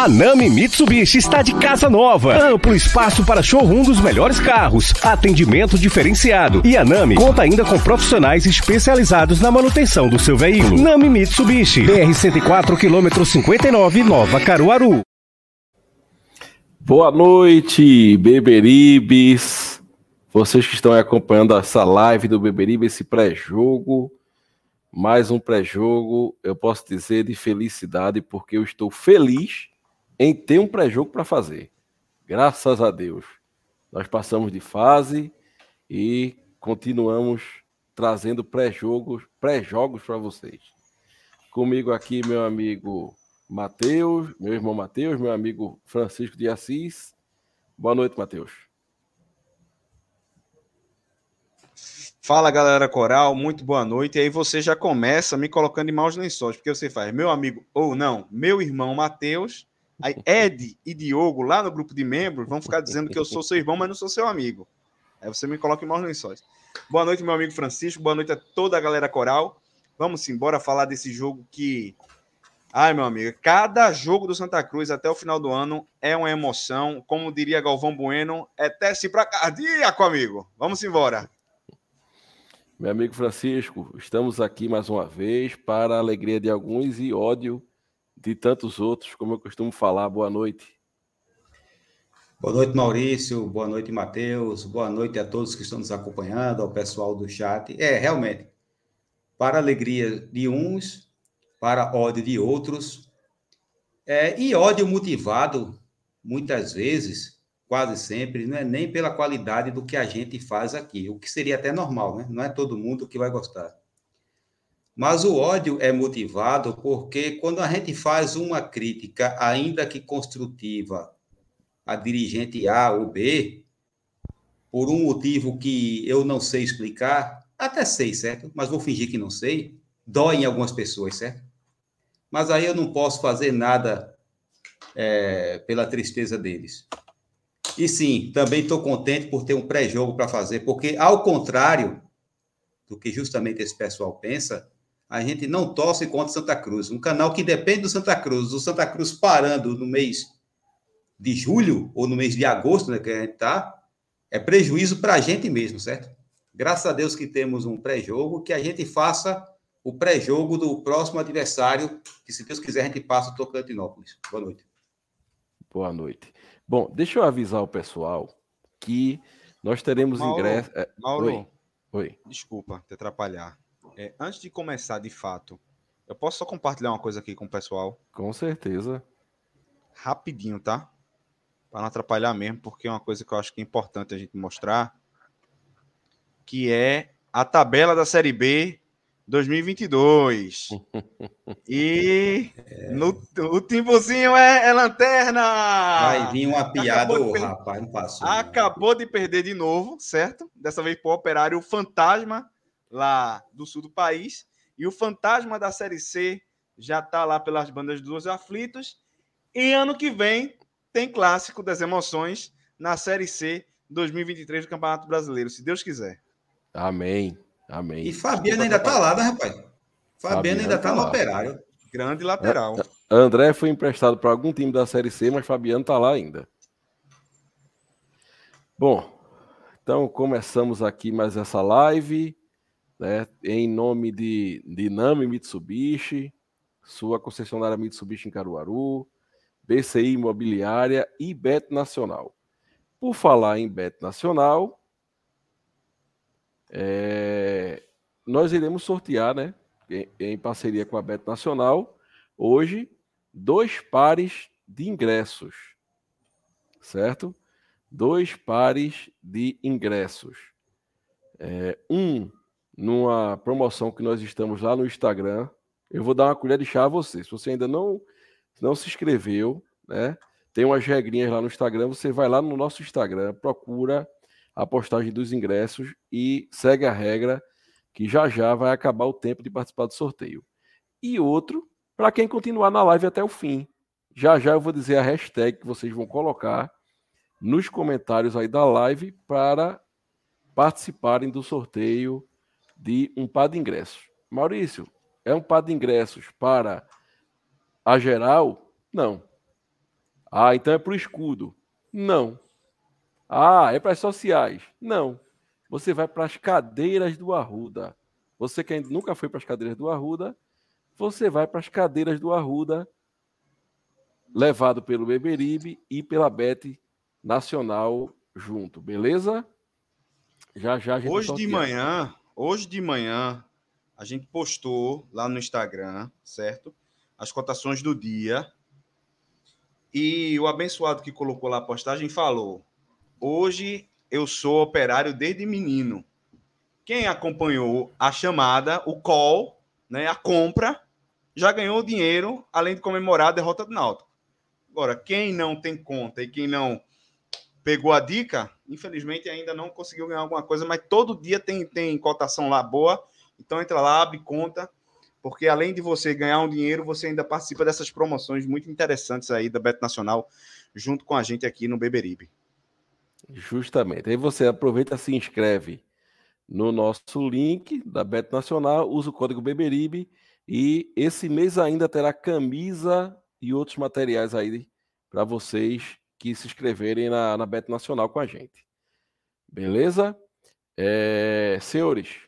A Nami Mitsubishi está de casa nova. Amplo espaço para showroom dos melhores carros, atendimento diferenciado. E a Nami conta ainda com profissionais especializados na manutenção do seu veículo. Nami Mitsubishi, BR 104 km 59, Nova Caruaru. Boa noite, Beberibes. Vocês que estão acompanhando essa live do Beberibe, esse pré-jogo, mais um pré-jogo, eu posso dizer de felicidade, porque eu estou feliz em ter um pré-jogo para fazer. Graças a Deus. Nós passamos de fase e continuamos trazendo pré-jogos, pré-jogos para vocês. Comigo aqui meu amigo Matheus, meu irmão Matheus, meu amigo Francisco de Assis. Boa noite, Matheus. Fala galera coral, muito boa noite. E aí você já começa me colocando em maus lençóis, porque você faz meu amigo ou não, meu irmão Matheus Aí Ed e Diogo, lá no grupo de membros, vão ficar dizendo que eu sou seu irmão, mas não sou seu amigo. Aí você me coloca em maus lençóis. Boa noite, meu amigo Francisco. Boa noite a toda a galera coral. Vamos embora falar desse jogo que. Ai, meu amigo, cada jogo do Santa Cruz até o final do ano é uma emoção. Como diria Galvão Bueno, é teste para cardíaco, amigo. Vamos embora. Meu amigo Francisco, estamos aqui mais uma vez para a alegria de alguns e ódio de tantos outros, como eu costumo falar. Boa noite. Boa noite, Maurício. Boa noite, Matheus. Boa noite a todos que estão nos acompanhando, ao pessoal do chat. É, realmente, para alegria de uns, para ódio de outros. É, e ódio motivado, muitas vezes, quase sempre, não é nem pela qualidade do que a gente faz aqui, o que seria até normal, né? Não é todo mundo que vai gostar. Mas o ódio é motivado porque quando a gente faz uma crítica, ainda que construtiva, a dirigente A ou B, por um motivo que eu não sei explicar, até sei, certo? Mas vou fingir que não sei, dói em algumas pessoas, certo? Mas aí eu não posso fazer nada é, pela tristeza deles. E sim, também estou contente por ter um pré-jogo para fazer, porque ao contrário do que justamente esse pessoal pensa, a gente não torce contra Santa Cruz. Um canal que depende do Santa Cruz, do Santa Cruz parando no mês de julho ou no mês de agosto, né, que a gente está, é prejuízo para a gente mesmo, certo? Graças a Deus que temos um pré-jogo, que a gente faça o pré-jogo do próximo adversário, que se Deus quiser a gente passa o Tocantinópolis. Boa noite. Boa noite. Bom, deixa eu avisar o pessoal que nós teremos ingresso. É... Mauro, Oi. Oi. Desculpa te atrapalhar. É, antes de começar de fato, eu posso só compartilhar uma coisa aqui com o pessoal? Com certeza. Rapidinho, tá? Para não atrapalhar mesmo, porque é uma coisa que eu acho que é importante a gente mostrar, que é a tabela da Série B 2022. e é. no, o timbuzinho é, é, lanterna. Vai vir uma piada, oh, rapaz, não passou. Acabou não. de perder de novo, certo? Dessa vez para o Operário, o Fantasma lá do sul do país. E o fantasma da Série C já está lá pelas bandas dos aflitos. E ano que vem tem clássico das emoções na Série C 2023 do Campeonato Brasileiro, se Deus quiser. Amém. Amém. E Fabiano ainda está lá, né, rapaz? Fabiano, Fabiano ainda está tá no operário. Grande lateral. André foi emprestado para algum time da Série C, mas Fabiano está lá ainda. Bom, então começamos aqui mais essa live né, em nome de, de Nami Mitsubishi, sua concessionária Mitsubishi em Caruaru, BCI Imobiliária e Bet Nacional. Por falar em Bet Nacional, é, nós iremos sortear, né, em, em parceria com a Bet Nacional, hoje, dois pares de ingressos, certo? Dois pares de ingressos. É, um numa promoção que nós estamos lá no Instagram. Eu vou dar uma colher de chá a você. Se você ainda não não se inscreveu, né? Tem umas regrinhas lá no Instagram. Você vai lá no nosso Instagram, procura a postagem dos ingressos e segue a regra que já já vai acabar o tempo de participar do sorteio. E outro, para quem continuar na live até o fim. Já já eu vou dizer a hashtag que vocês vão colocar nos comentários aí da live para participarem do sorteio de um par de ingressos. Maurício, é um par de ingressos para a geral? Não. Ah, então é para o escudo? Não. Ah, é para as sociais? Não. Você vai para as cadeiras do Arruda. Você que ainda nunca foi para as cadeiras do Arruda, você vai para as cadeiras do Arruda, levado pelo Beberibe e pela Bet Nacional junto, beleza? Já já a gente Hoje de manhã, hoje de manhã, a gente postou lá no Instagram, certo? As cotações do dia e o abençoado que colocou lá a postagem falou: Hoje eu sou operário desde menino. Quem acompanhou a chamada, o call, né, a compra, já ganhou dinheiro, além de comemorar a derrota do Náutico. Agora, quem não tem conta e quem não pegou a dica, infelizmente ainda não conseguiu ganhar alguma coisa, mas todo dia tem, tem cotação lá boa. Então entra lá, abre conta, porque além de você ganhar um dinheiro, você ainda participa dessas promoções muito interessantes aí da Beto Nacional, junto com a gente aqui no Beberibe. Justamente. Aí você aproveita, se inscreve no nosso link da Beto Nacional, usa o código Beberibe e esse mês ainda terá camisa e outros materiais aí para vocês que se inscreverem na, na Beto Nacional com a gente. Beleza? É, senhores,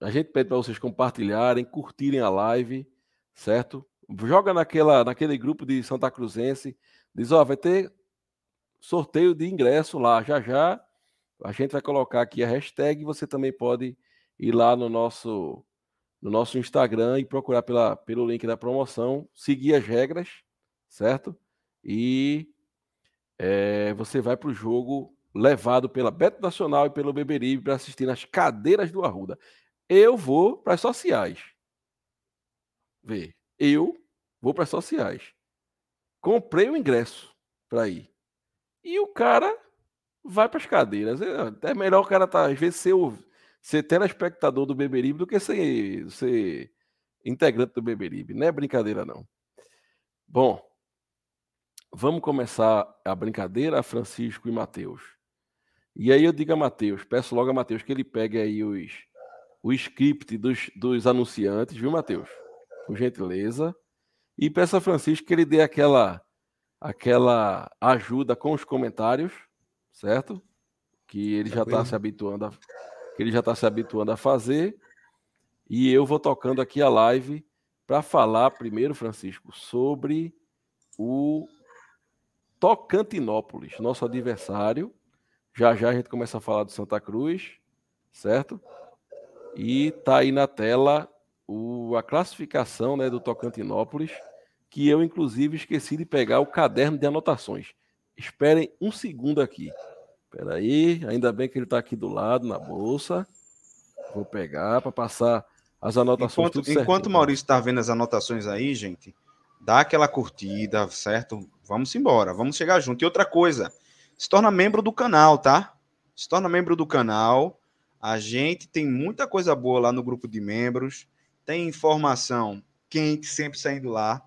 a gente pede para vocês compartilharem, curtirem a live, certo? Joga naquela, naquele grupo de Santa Cruzense, diz, ó, vai ter sorteio de ingresso lá, já já. A gente vai colocar aqui a hashtag, você também pode ir lá no nosso no nosso Instagram e procurar pela, pelo link da promoção, seguir as regras, certo? E é, você vai para o jogo levado pela Beto Nacional e pelo Beberibe para assistir nas cadeiras do Arruda. Eu vou para as sociais. Vê, eu vou para as sociais. Comprei o ingresso para ir. E o cara vai para as cadeiras. É, é melhor o cara tá, às vezes, ser, ser telespectador do Beberibe do que ser, ser integrante do Beberibe. Não é brincadeira, não. Bom, vamos começar a brincadeira, Francisco e Matheus. E aí eu digo a Matheus, peço logo a Matheus que ele pegue aí os o script dos, dos anunciantes, viu, Matheus? Por gentileza. E peço a Francisco que ele dê aquela, aquela ajuda com os comentários, certo? Que ele já está se habituando a, que ele já está se habituando a fazer. E eu vou tocando aqui a live para falar primeiro, Francisco, sobre o Tocantinópolis, nosso adversário. Já já a gente começa a falar do Santa Cruz, certo? E tá aí na tela o, a classificação né, do Tocantinópolis, que eu, inclusive, esqueci de pegar o caderno de anotações. Esperem um segundo aqui. Espera aí, ainda bem que ele está aqui do lado, na bolsa. Vou pegar para passar as anotações. Enquanto, enquanto o Maurício está vendo as anotações aí, gente, dá aquela curtida, certo? Vamos embora, vamos chegar junto. E outra coisa, se torna membro do canal, tá? Se torna membro do canal a gente tem muita coisa boa lá no grupo de membros, tem informação quente sempre saindo lá,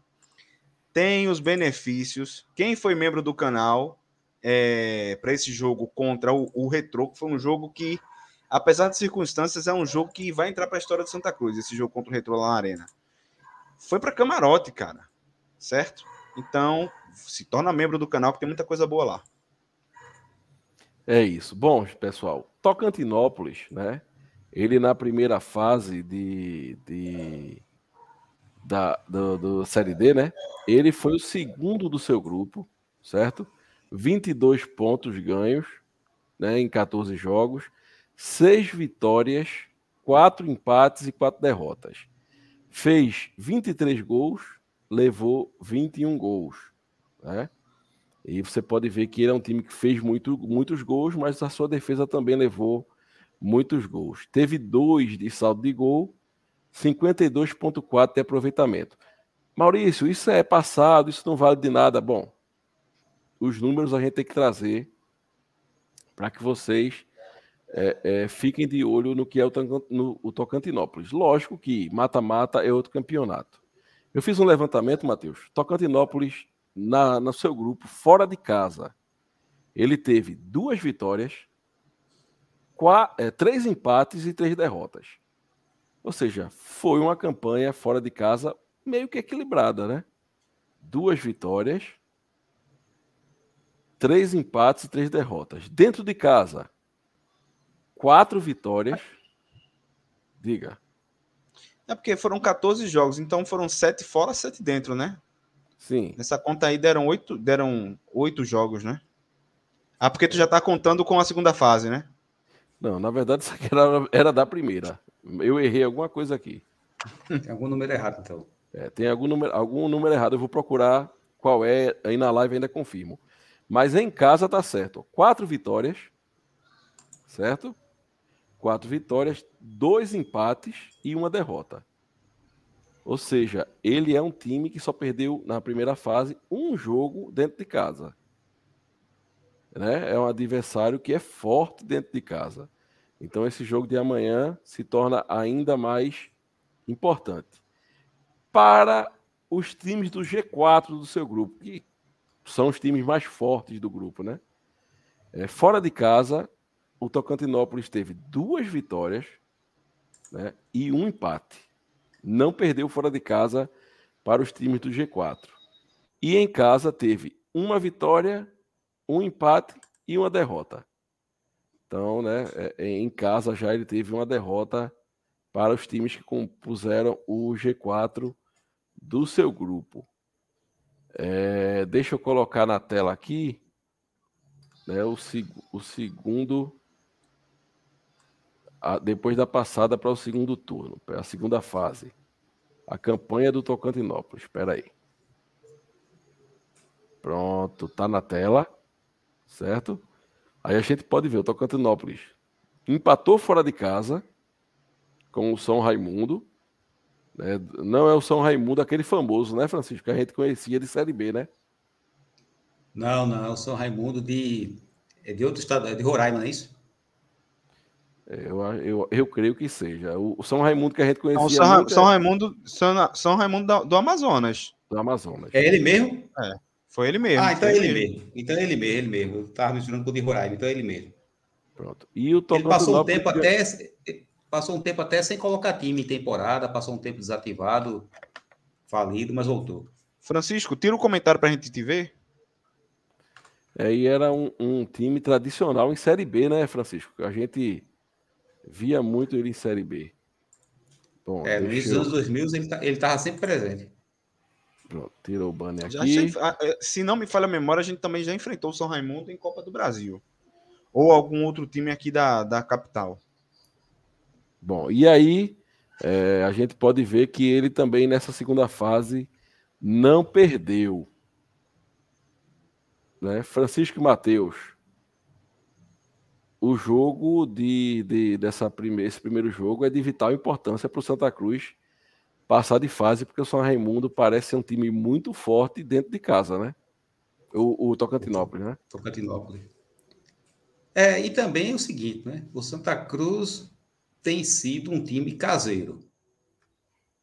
tem os benefícios. Quem foi membro do canal é, para esse jogo contra o, o Retro, que foi um jogo que, apesar de circunstâncias, é um jogo que vai entrar para a história de Santa Cruz, esse jogo contra o Retro lá na Arena. Foi para camarote, cara, certo? Então, se torna membro do canal, que tem muita coisa boa lá. É isso. Bom, pessoal, Tocantinópolis, né? Ele na primeira fase de, de da do, do, Série D, né? Ele foi o segundo do seu grupo, certo? 22 pontos ganhos, né? Em 14 jogos, seis vitórias, quatro empates e quatro derrotas. Fez 23 gols, levou 21 gols, né? E você pode ver que ele é um time que fez muito, muitos gols, mas a sua defesa também levou muitos gols. Teve dois de saldo de gol, 52,4 de aproveitamento. Maurício, isso é passado, isso não vale de nada. Bom, os números a gente tem que trazer para que vocês é, é, fiquem de olho no que é o, no, o Tocantinópolis. Lógico que mata-mata é outro campeonato. Eu fiz um levantamento, Matheus. Tocantinópolis, na, no seu grupo, fora de casa, ele teve duas vitórias, quatro, é, três empates e três derrotas. Ou seja, foi uma campanha fora de casa meio que equilibrada, né? Duas vitórias, três empates e três derrotas. Dentro de casa, quatro vitórias. Diga. É porque foram 14 jogos, então foram sete fora, sete dentro, né? Sim. Nessa conta aí deram oito, deram oito jogos, né? Ah, porque tu já tá contando com a segunda fase, né? Não, na verdade isso aqui era, era da primeira. Eu errei alguma coisa aqui. Tem algum número errado, então. É, tem algum número, algum número errado. Eu vou procurar qual é, aí na live ainda confirmo. Mas em casa tá certo. Quatro vitórias, certo? Quatro vitórias, dois empates e uma derrota. Ou seja, ele é um time que só perdeu na primeira fase um jogo dentro de casa. Né? É um adversário que é forte dentro de casa. Então esse jogo de amanhã se torna ainda mais importante. Para os times do G4 do seu grupo, que são os times mais fortes do grupo, né? É, fora de casa, o Tocantinópolis teve duas vitórias né, e um empate. Não perdeu fora de casa para os times do G4. E em casa teve uma vitória, um empate e uma derrota. Então, né, é, é, em casa já ele teve uma derrota para os times que compuseram o G4 do seu grupo. É, deixa eu colocar na tela aqui né, o, o segundo depois da passada para o segundo turno, para a segunda fase. A campanha do Tocantinópolis. Espera aí. Pronto, tá na tela, certo? Aí a gente pode ver o Tocantinópolis empatou fora de casa com o São Raimundo. Né? Não é o São Raimundo aquele famoso, né, Francisco? Que a gente conhecia de Série B, né? Não, não, é o São Raimundo de, é de outro estado, é de Roraima, não é isso? Eu, eu, eu creio que seja. O, São Raimundo que a gente conhecia. Não, São, Ra São, Raimundo, São, São Raimundo do, do, Amazonas. Do Amazonas. É ele mesmo? É. Foi ele mesmo. Ah, então é ele, ele mesmo. Então é ele mesmo, ele mesmo. Eu estava misturando com o de Roraima, então é ele mesmo. Pronto. E o ele passou um tempo podia... até passou um tempo até sem colocar time em temporada, passou um tempo desativado, falido, mas voltou. Francisco, tira o um comentário para a gente te ver. É, e era um, um, time tradicional em Série B, né, Francisco? A gente via muito ele em Série B. Bom, é, nos eu... anos 2000 ele tá, estava sempre presente. Pronto, tirou o banner já aqui. Já, é, se não me falha a memória, a gente também já enfrentou o São Raimundo em Copa do Brasil. Ou algum outro time aqui da, da capital. Bom, e aí é, a gente pode ver que ele também nessa segunda fase não perdeu. Né? Francisco Matheus o jogo de, de dessa primeira, esse primeiro jogo é de vital importância para o Santa Cruz passar de fase, porque o São Raimundo parece ser um time muito forte dentro de casa, né? O, o Tocantinópolis, né? Tocantinópolis. É, e também é o seguinte, né? O Santa Cruz tem sido um time caseiro.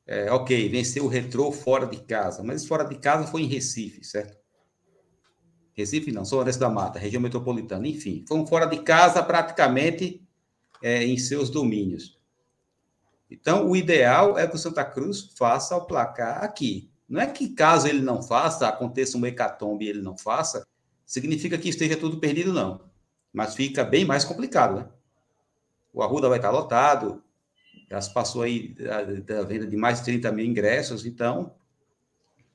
É, ok, venceu o Retrô fora de casa, mas fora de casa foi em Recife, certo? Recife não, São Lourenço da Mata, região metropolitana, enfim, foram fora de casa praticamente é, em seus domínios. Então, o ideal é que o Santa Cruz faça o placar aqui. Não é que caso ele não faça, aconteça um hecatombe e ele não faça, significa que esteja tudo perdido, não. Mas fica bem mais complicado, né? O Arruda vai estar lotado, já se passou aí da, da venda de mais de 30 mil ingressos, então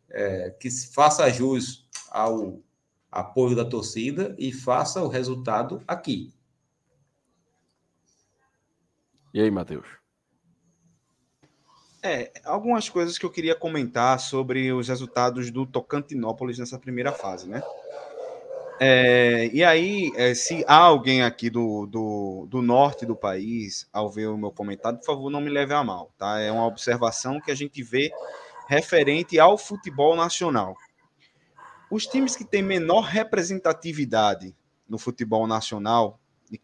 é, que se faça jus ao apoio da torcida e faça o resultado aqui. E aí, Matheus? É, algumas coisas que eu queria comentar sobre os resultados do Tocantinópolis nessa primeira fase, né? É, e aí, é, se há alguém aqui do, do, do, norte do país, ao ver o meu comentário, por favor, não me leve a mal, tá? É uma observação que a gente vê referente ao futebol nacional. Os times que têm menor representatividade no futebol nacional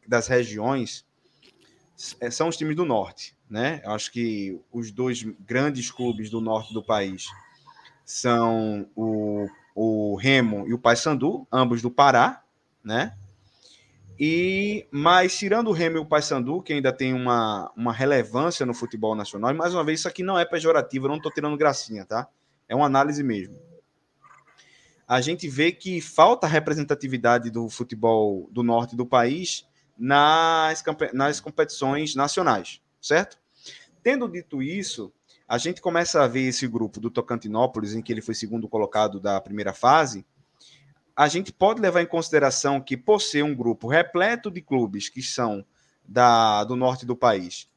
das regiões é, são os times do norte, né? Eu acho que os dois grandes clubes do norte do país são o, o Remo e o Paysandu, ambos do Pará, né? E mas tirando o Remo e o Paysandu, que ainda tem uma, uma relevância no futebol nacional, e mais uma vez isso aqui não é pejorativo, eu não estou tirando gracinha, tá? É uma análise mesmo. A gente vê que falta representatividade do futebol do norte do país nas, nas competições nacionais, certo? Tendo dito isso, a gente começa a ver esse grupo do Tocantinópolis, em que ele foi segundo colocado da primeira fase. A gente pode levar em consideração que, por ser um grupo repleto de clubes que são da, do norte do país,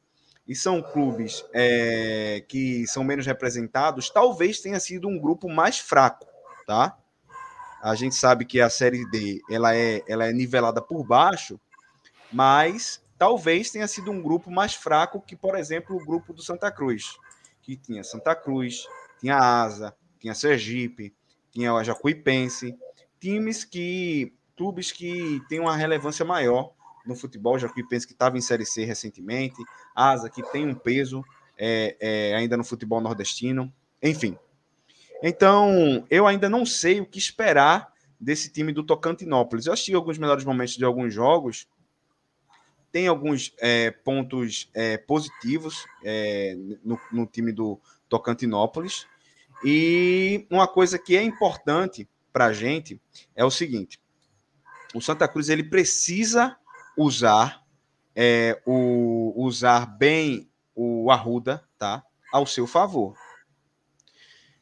e são clubes é, que são menos representados, talvez tenha sido um grupo mais fraco, tá? A gente sabe que a Série D ela é, ela é nivelada por baixo, mas talvez tenha sido um grupo mais fraco que, por exemplo, o grupo do Santa Cruz, que tinha Santa Cruz, tinha Asa, tinha Sergipe, tinha o Jacuipense, times que clubes que têm uma relevância maior no futebol, Jacuipense que estava em Série C recentemente, Asa que tem um peso é, é, ainda no futebol nordestino, enfim. Então, eu ainda não sei o que esperar desse time do Tocantinópolis. Eu assisti alguns melhores momentos de alguns jogos tem alguns é, pontos é, positivos é, no, no, time do Tocantinópolis. E uma coisa que é importante para a gente é o seguinte: o Santa Cruz ele precisa usar é, o usar bem o Arruda, tá, ao seu favor.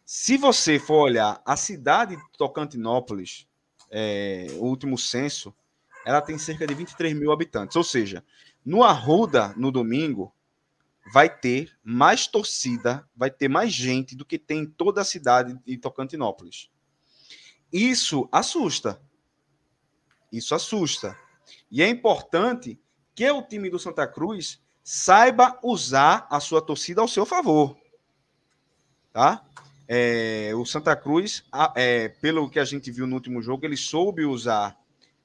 Se você for olhar a cidade de Tocantinópolis, é, o último censo, ela tem cerca de 23 mil habitantes. Ou seja, no Arruda, no domingo, vai ter mais torcida, vai ter mais gente do que tem em toda a cidade de Tocantinópolis. Isso assusta. Isso assusta. E é importante que o time do Santa Cruz saiba usar a sua torcida ao seu favor. Tá? É, o Santa Cruz, é, pelo que a gente viu no último jogo, ele soube usar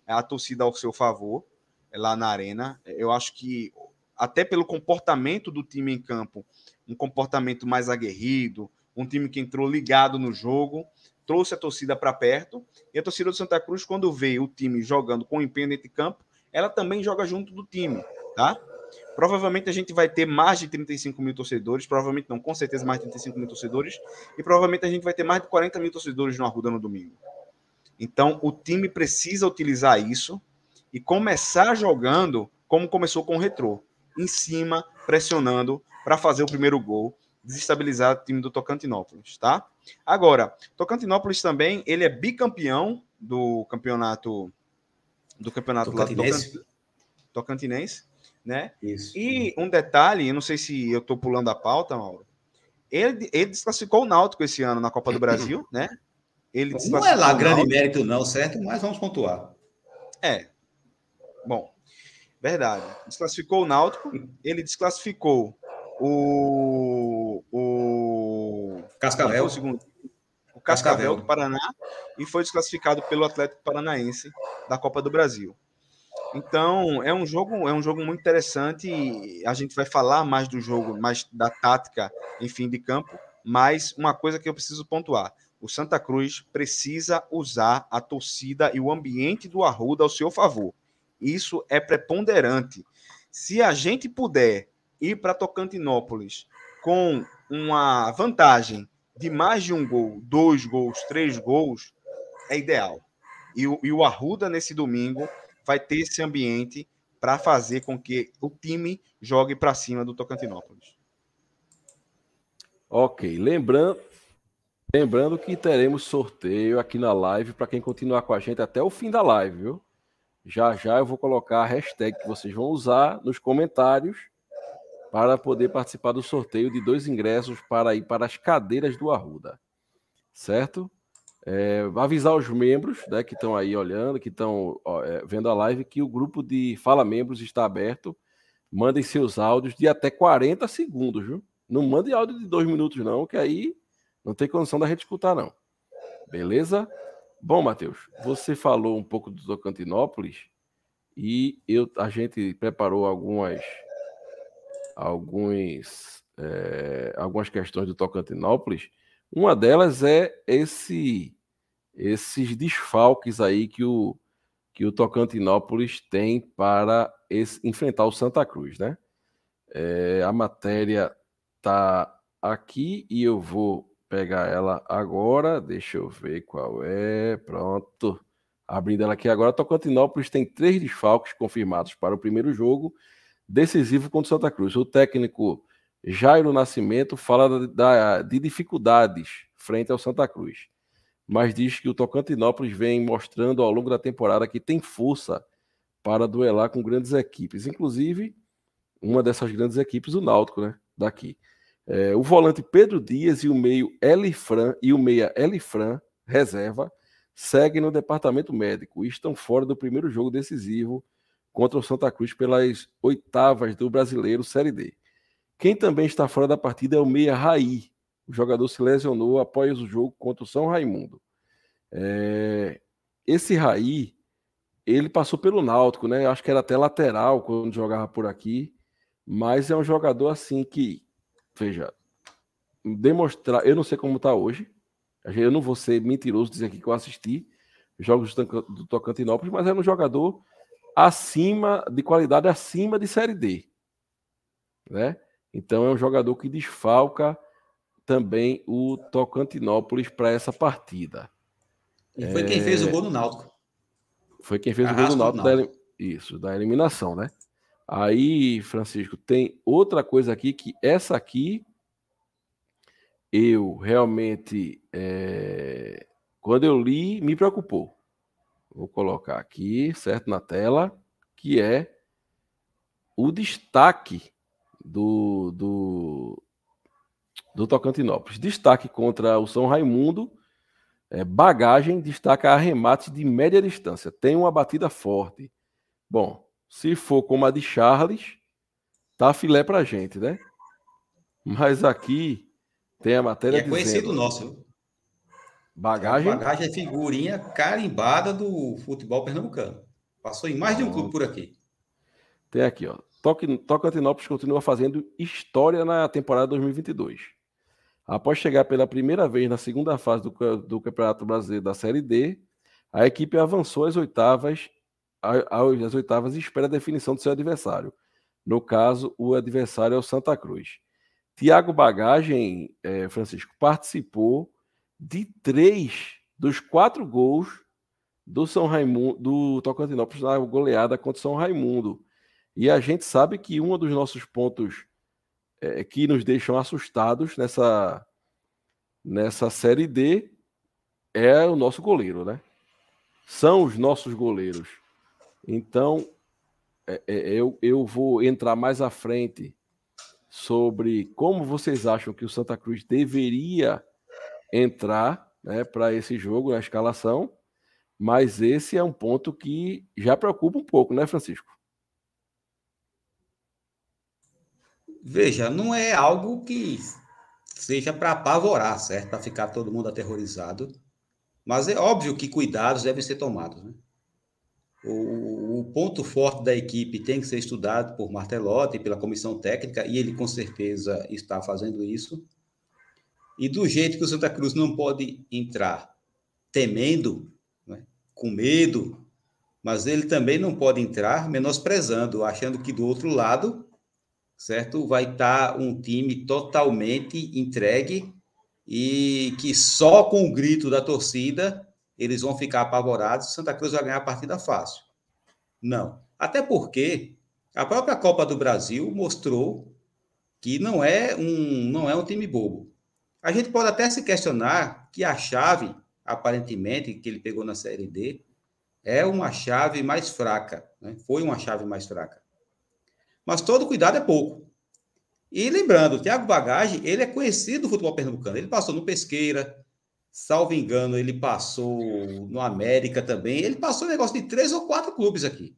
a torcida ao seu favor lá na arena. Eu acho que até pelo comportamento do time em campo, um comportamento mais aguerrido, um time que entrou ligado no jogo, trouxe a torcida para perto. E a torcida do Santa Cruz, quando vê o time jogando com empenho dentro de campo, ela também joga junto do time, tá? Provavelmente a gente vai ter mais de 35 mil torcedores, provavelmente não, com certeza mais de 35 mil torcedores, e provavelmente a gente vai ter mais de 40 mil torcedores no Arruda no domingo. Então, o time precisa utilizar isso e começar jogando como começou com o Retrô, em cima, pressionando para fazer o primeiro gol, desestabilizar o time do Tocantinópolis, tá? Agora, Tocantinópolis também, ele é bicampeão do campeonato do campeonato Tocantinense, Tocantinense né? Isso. E um detalhe, eu não sei se eu estou pulando a pauta, Mauro. Ele, ele desclassificou o Náutico esse ano na Copa do Brasil, né? Ele não é lá grande mérito, não, certo? Mas vamos pontuar. É. Bom, verdade. Desclassificou o Náutico, ele desclassificou o. O. Cascavel. O, segundo, o Cascavel, Cascavel do Paraná e foi desclassificado pelo Atlético Paranaense da Copa do Brasil. Então, é um jogo, é um jogo muito interessante. A gente vai falar mais do jogo, mais da tática em fim de campo, mas uma coisa que eu preciso pontuar o Santa Cruz precisa usar a torcida e o ambiente do Arruda ao seu favor. Isso é preponderante. Se a gente puder ir para Tocantinópolis com uma vantagem de mais de um gol, dois gols, três gols, é ideal. E e o Arruda, nesse domingo, vai ter esse ambiente para fazer com que o time jogue para cima do Tocantinópolis. Ok, lembrando, Lembrando que teremos sorteio aqui na live para quem continuar com a gente até o fim da live, viu? Já já eu vou colocar a hashtag que vocês vão usar nos comentários para poder participar do sorteio de dois ingressos para ir para as cadeiras do Arruda. Certo? É, avisar os membros né, que estão aí olhando, que estão é, vendo a live, que o grupo de Fala Membros está aberto. Mandem seus áudios de até 40 segundos, viu? Não mande áudio de dois minutos, não, que aí Não tem condição da gente escutar, não. Beleza? Bom, Matheus, você falou um pouco do Tocantinópolis e eu, a gente preparou algumas, alguns, é, algumas questões do Tocantinópolis. Uma delas é esse, esses desfalques aí que o, que o Tocantinópolis tem para esse, enfrentar o Santa Cruz, né? É, a matéria tá aqui e eu vou pegar ela agora. Deixa eu ver qual é. Pronto. Abrindo ela aqui agora. Tocantinópolis tem três desfalques confirmados para o primeiro jogo decisivo contra o Santa Cruz. O técnico Jairo Nascimento fala da, de dificuldades frente ao Santa Cruz, mas diz que o Tocantinópolis vem mostrando ao longo da temporada que tem força para duelar com grandes equipes, inclusive uma dessas grandes equipes, o Náutico, né? Daqui. É, o volante Pedro Dias e o meio Elifran e o meia Elifran, reserva, seguem no departamento médico e estão fora do primeiro jogo decisivo contra o Santa Cruz pelas oitavas do Brasileiro Série D. Quem também está fora da partida é o meia Raí. O jogador se lesionou após o jogo contra o São Raimundo. É... Esse Raí, ele passou pelo Náutico, né? Acho que era até lateral quando jogava por aqui, mas é um jogador assim que veja, demonstrar. Eu não sei como está hoje. Eu não vou ser mentiroso dizer aqui que eu assisti jogos do Tocantinópolis, mas era um jogador acima de qualidade acima de série D, né? Então é um jogador que desfalca também o Tocantinópolis para essa partida. E foi é... quem fez o gol no Náutico. Foi quem fez o gol no Náutico, da, isso, da eliminação, né? Aí, Francisco, tem outra coisa aqui que essa aqui eu realmente, é, quando eu li, me preocupou. Vou colocar aqui, certo, na tela, que é o destaque do, do, do Tocantinópolis. Destaque contra o São Raimundo, é, bagagem destaca arremates de média distância. Tem uma batida forte. Bom, se for como a de Charles, tá filé pra gente, né? Mas aqui tem a matéria. E é conhecido nosso. Bagagem. Bagagem é figurinha carimbada do futebol pernambucano. Passou em mais de um clube por aqui. Tem aqui, ó. Tocantinópolis continua fazendo história na temporada 2022. Após chegar pela primeira vez na segunda fase do, do Campeonato Brasileiro da Série D, a equipe avançou às oitavas às oitavas e espera a definição do seu adversário. No caso, o adversário é o Santa Cruz. Tiago Bagagem, é, Francisco, participou de três dos quatro gols do São Raimundo, do Tocantinópolis na goleada contra o São Raimundo. E a gente sabe que um dos nossos pontos é, que nos deixam assustados nessa, nessa série D é o nosso goleiro, né? São os nossos goleiros. Então, é, é, eu, eu vou entrar mais à frente sobre como vocês acham que o Santa Cruz deveria entrar né, para esse jogo, na escalação, mas esse é um ponto que já preocupa um pouco, né, Francisco? Veja, não é algo que seja para apavorar, certo? Para ficar todo mundo aterrorizado. Mas é óbvio que cuidados devem ser tomados. Né? O, o, ponto forte da equipe tem que ser estudado por Martelotti, pela comissão técnica, e ele com certeza está fazendo isso. E do jeito que o Santa Cruz não pode entrar temendo, né, com medo, mas ele também não pode entrar menosprezando, achando que do outro lado, certo, vai estar um time totalmente entregue e que só com o grito da torcida eles vão ficar apavorados, Santa Cruz vai ganhar a partida fácil. Não. Até porque a própria Copa do Brasil mostrou que não é um, não é um time bobo. A gente pode até se questionar que a chave, aparentemente, que ele pegou na Série D, é uma chave mais fraca. Né? Foi uma chave mais fraca. Mas todo cuidado é pouco. E lembrando, o Thiago Bagage, ele é conhecido do futebol pernambucano. Ele passou no Pesqueira, Salvo engano, ele passou no América também. Ele passou um negócio de três ou quatro clubes aqui.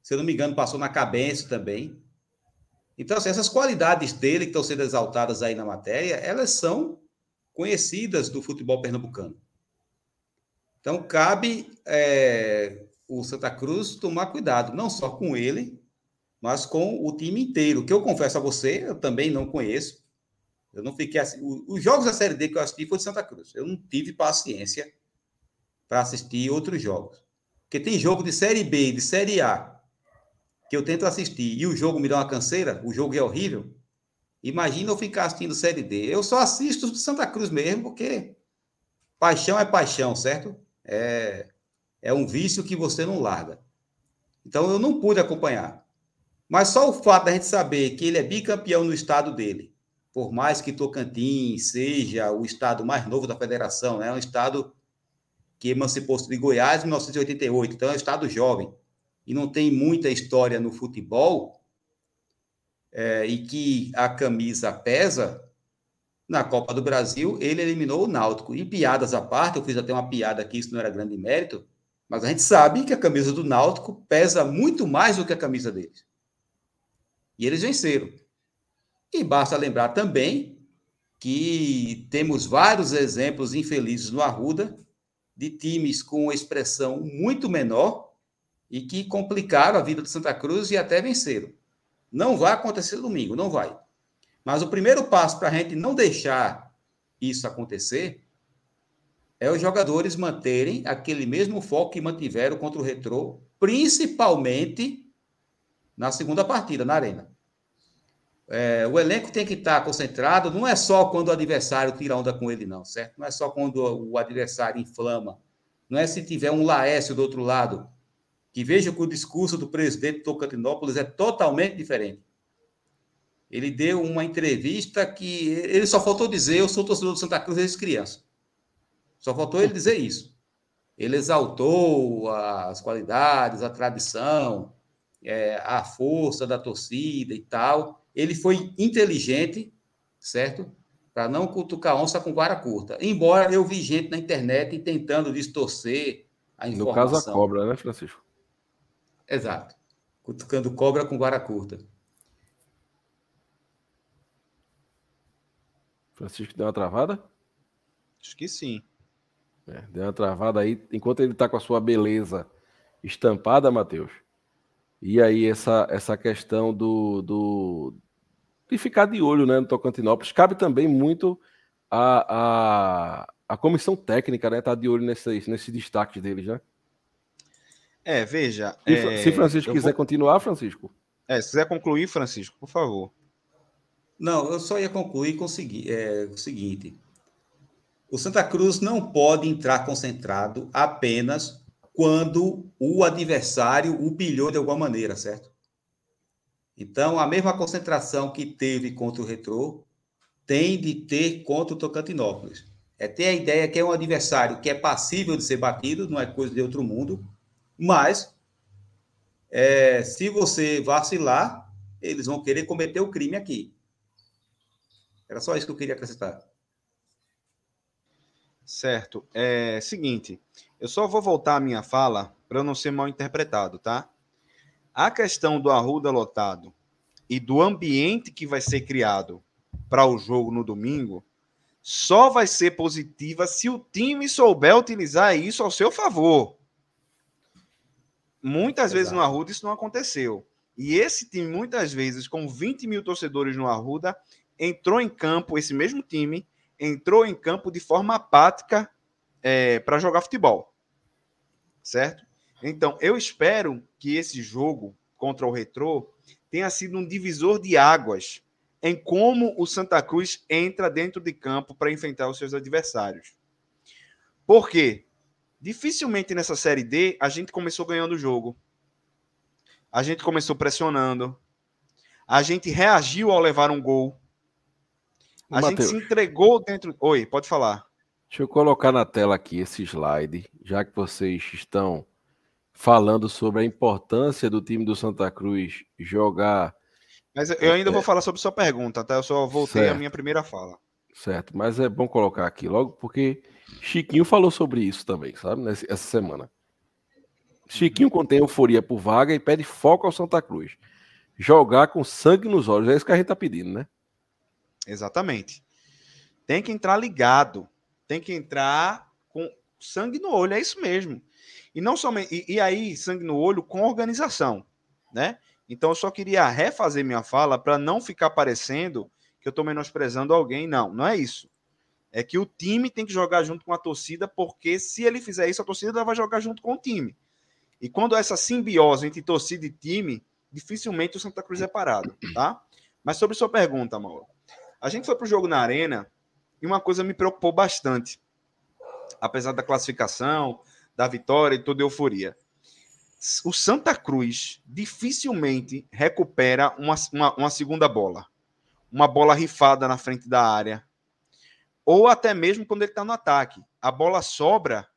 Se eu não me engano, passou na Cabeça também. Então, assim, essas qualidades dele que estão sendo exaltadas aí na matéria, elas são conhecidas do futebol pernambucano. Então, cabe é, o Santa Cruz tomar cuidado, não só com ele, mas com o time inteiro, que eu confesso a você, eu também não conheço. Eu não fiquei assim. Os jogos da Série D que eu assisti foi de Santa Cruz. Eu não tive paciência para assistir outros jogos. Porque tem jogo de Série B, de Série A, que eu tento assistir, e o jogo me dá uma canseira, o jogo é horrível. Imagina eu ficar assistindo Série D. Eu só assisto Santa Cruz mesmo, porque paixão é paixão, certo? É, é um vício que você não larga. Então eu não pude acompanhar. Mas só o fato da gente saber que ele é bicampeão no estado dele, por mais que Tocantins seja o estado mais novo da federação, né? é um estado que emancipou-se de Goiás em 1988, então é um estado jovem e não tem muita história no futebol, é, e que a camisa pesa, na Copa do Brasil, ele eliminou o Náutico. E piadas à parte, eu fiz até uma piada aqui, isso não era grande mérito, mas a gente sabe que a camisa do Náutico pesa muito mais do que a camisa deles. E eles venceram. E basta lembrar também que temos vários exemplos infelizes no Arruda de times com expressão muito menor e que complicaram a vida do Santa Cruz e até venceram. Não vai acontecer domingo, não vai. Mas o primeiro passo para a gente não deixar isso acontecer é os jogadores manterem aquele mesmo foco que mantiveram contra o Retrô, principalmente na segunda partida, na Arena. É, o elenco tem que estar concentrado, não é só quando o adversário tira onda com ele, não, certo? Não é só quando o adversário inflama. Não é se tiver um Laércio do outro lado, que veja que o discurso do presidente Tocantinópolis é totalmente diferente. Ele deu uma entrevista que ele só faltou dizer: Eu sou torcedor do Santa Cruz desde criança. Só faltou ele dizer isso. Ele exaltou as qualidades, a tradição, é, a força da torcida e tal. Ele foi inteligente, certo? Para não cutucar onça com vara curta. Embora eu vi gente na internet tentando distorcer a informação. No caso, a cobra, né, Francisco? Exato. Cutucando cobra com vara curta. Francisco deu uma travada? Acho que sim. É, deu uma travada aí, enquanto ele está com a sua beleza estampada, Matheus. E aí essa, essa questão do, do, de ficar de olho né, no Tocantinópolis. Cabe também muito a, a, a comissão técnica, né? Tá de olho nesses, nesses destaques deles, né? É, veja. Se, é, se Francisco quiser vou... continuar, Francisco. É, se quiser concluir, Francisco, por favor. Não, eu só ia concluir com o, segui é, o seguinte: o Santa Cruz não pode entrar concentrado apenas quando o adversário o pilhou de alguma maneira, certo? Então, a mesma concentração que teve contra o Retrô tem de ter contra o Tocantinópolis. É ter a ideia que é um adversário que é passível de ser batido, não é coisa de outro mundo, mas é, se você vacilar, eles vão querer cometer o crime aqui. Era só isso que eu queria acrescentar. Certo. É seguinte, eu só vou voltar a minha fala para não ser mal interpretado, tá? A questão do Arruda lotado e do ambiente que vai ser criado para o jogo no domingo só vai ser positiva se o time souber utilizar isso ao seu favor. Muitas Exato. vezes no Arruda isso não aconteceu. E esse time, muitas vezes, com 20 mil torcedores no Arruda, entrou em campo, esse mesmo time, entrou em campo de forma apática é, para jogar futebol. Certo? Então, eu espero que esse jogo contra o Retrô tenha sido um divisor de águas em como o Santa Cruz entra dentro de campo para enfrentar os seus adversários. Por quê? Dificilmente nessa Série D a gente começou ganhando o jogo. A gente começou pressionando. A gente reagiu ao levar um gol. A Mateus, gente se entregou dentro. Oi, pode falar. Deixa eu colocar na tela aqui esse slide, já que vocês estão falando sobre a importância do time do Santa Cruz jogar. Mas eu ainda é, vou falar sobre sua pergunta, tá? Eu só voltei certo. à minha primeira fala. Certo, mas é bom colocar aqui logo, porque Chiquinho falou sobre isso também, sabe? Essa semana. Chiquinho contém euforia por vaga e pede foco ao Santa Cruz. Jogar com sangue nos olhos, é isso que a gente tá pedindo, né? Exatamente. tem que entrar ligado, tem que entrar com sangue no olho, é isso mesmo. E não somente e, e aí sangue no olho com organização, né? Então eu só queria refazer minha fala para não ficar parecendo que eu estou menosprezando alguém, não, não é isso. É que o time tem que jogar junto com a torcida, porque se ele fizer isso, a torcida vai jogar junto com o time. E quando essa simbiose entre torcida e time, dificilmente o Santa Cruz é parado, tá? Mas sobre sua pergunta, Mauro. A gente foi para o jogo na Arena e uma coisa me preocupou bastante. Apesar da classificação, da vitória e toda a euforia. O Santa Cruz dificilmente recupera uma, uma, uma segunda bola. Uma bola rifada na frente da área. Ou até mesmo quando ele está no ataque. A bola sobra